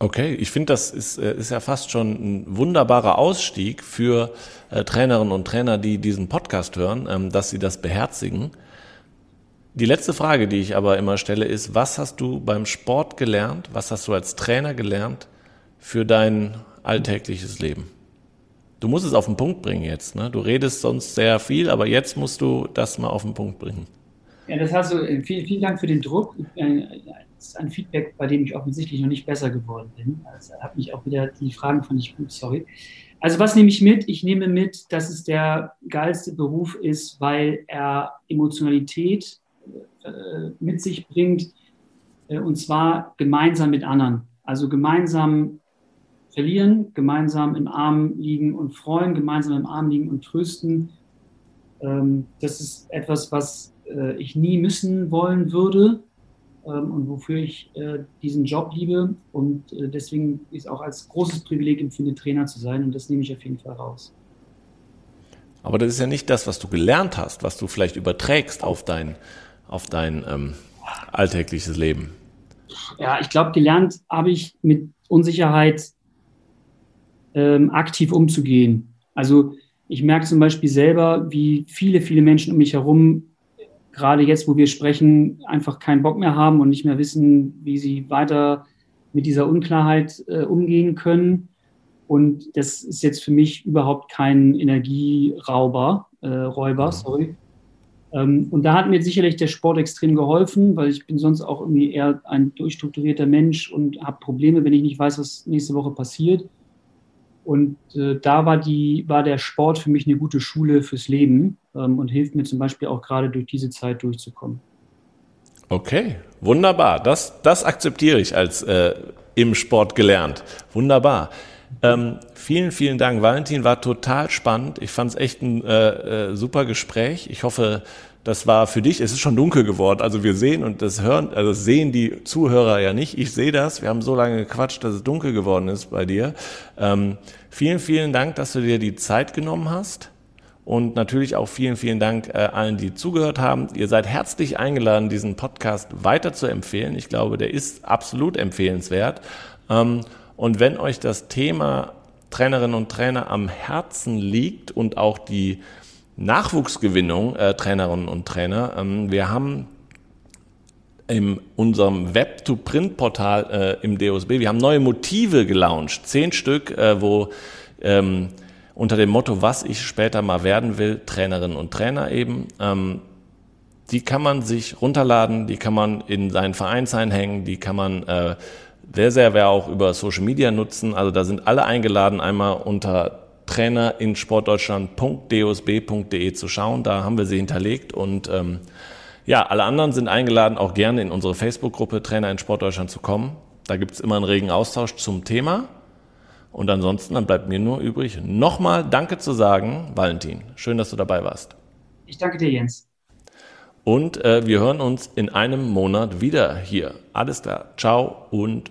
Okay, ich finde, das ist, äh, ist ja fast schon ein wunderbarer Ausstieg für äh, Trainerinnen und Trainer, die diesen Podcast hören, ähm, dass sie das beherzigen. Die letzte Frage, die ich aber immer stelle, ist, was hast du beim Sport gelernt, was hast du als Trainer gelernt für dein alltägliches Leben? Du musst es auf den Punkt bringen jetzt. Ne? Du redest sonst sehr viel, aber jetzt musst du das mal auf den Punkt bringen. Ja, das hast du. Äh, vielen, vielen Dank für den Druck. Äh, das ist ein Feedback, bei dem ich offensichtlich noch nicht besser geworden bin. Also habe mich auch wieder, die Fragen fand ich gut, sorry. Also was nehme ich mit? Ich nehme mit, dass es der geilste Beruf ist, weil er Emotionalität äh, mit sich bringt, äh, und zwar gemeinsam mit anderen. Also gemeinsam verlieren, gemeinsam im Arm liegen und freuen, gemeinsam im Arm liegen und trösten. Ähm, das ist etwas, was äh, ich nie missen wollen würde ähm, und wofür ich äh, diesen Job liebe. Und äh, deswegen ist auch als großes Privileg empfinde, Trainer zu sein. Und das nehme ich auf jeden Fall raus. Aber das ist ja nicht das, was du gelernt hast, was du vielleicht überträgst auf dein, auf dein ähm, alltägliches Leben. Ja, ich glaube, gelernt habe ich mit Unsicherheit ähm, aktiv umzugehen. Also ich merke zum Beispiel selber, wie viele, viele Menschen um mich herum gerade jetzt, wo wir sprechen, einfach keinen Bock mehr haben und nicht mehr wissen, wie sie weiter mit dieser Unklarheit äh, umgehen können. Und das ist jetzt für mich überhaupt kein Energierauber, äh, Räuber, mhm. sorry. Ähm, und da hat mir sicherlich der Sport extrem geholfen, weil ich bin sonst auch irgendwie eher ein durchstrukturierter Mensch und habe Probleme, wenn ich nicht weiß, was nächste Woche passiert. Und äh, da war, die, war der Sport für mich eine gute Schule fürs Leben ähm, und hilft mir zum Beispiel auch gerade durch diese Zeit durchzukommen. Okay, wunderbar. Das, das akzeptiere ich als äh, im Sport gelernt. Wunderbar. Ähm, vielen, vielen Dank, Valentin. War total spannend. Ich fand es echt ein äh, äh, super Gespräch. Ich hoffe, das war für dich, es ist schon dunkel geworden. Also wir sehen und das hören, also das sehen die Zuhörer ja nicht. Ich sehe das. Wir haben so lange gequatscht, dass es dunkel geworden ist bei dir. Ähm, vielen, vielen Dank, dass du dir die Zeit genommen hast. Und natürlich auch vielen, vielen Dank äh, allen, die zugehört haben. Ihr seid herzlich eingeladen, diesen Podcast weiter zu empfehlen. Ich glaube, der ist absolut empfehlenswert. Ähm, und wenn euch das Thema Trainerinnen und Trainer am Herzen liegt und auch die Nachwuchsgewinnung äh, Trainerinnen und Trainer. Ähm, wir haben in unserem Web-to-Print-Portal äh, im DOSB, wir haben neue Motive gelauncht, zehn Stück, äh, wo ähm, unter dem Motto, was ich später mal werden will, Trainerinnen und Trainer eben, ähm, die kann man sich runterladen, die kann man in seinen Verein einhängen, die kann man äh, sehr, sehr wer auch über Social Media nutzen. Also da sind alle eingeladen, einmal unter Trainer in sportdeutschland.dosb.de zu schauen. Da haben wir sie hinterlegt und ähm, ja, alle anderen sind eingeladen, auch gerne in unsere Facebook-Gruppe Trainer in Sportdeutschland zu kommen. Da gibt's immer einen regen Austausch zum Thema. Und ansonsten, dann bleibt mir nur übrig, nochmal Danke zu sagen, Valentin. Schön, dass du dabei warst. Ich danke dir, Jens. Und äh, wir hören uns in einem Monat wieder hier. Alles klar. Ciao und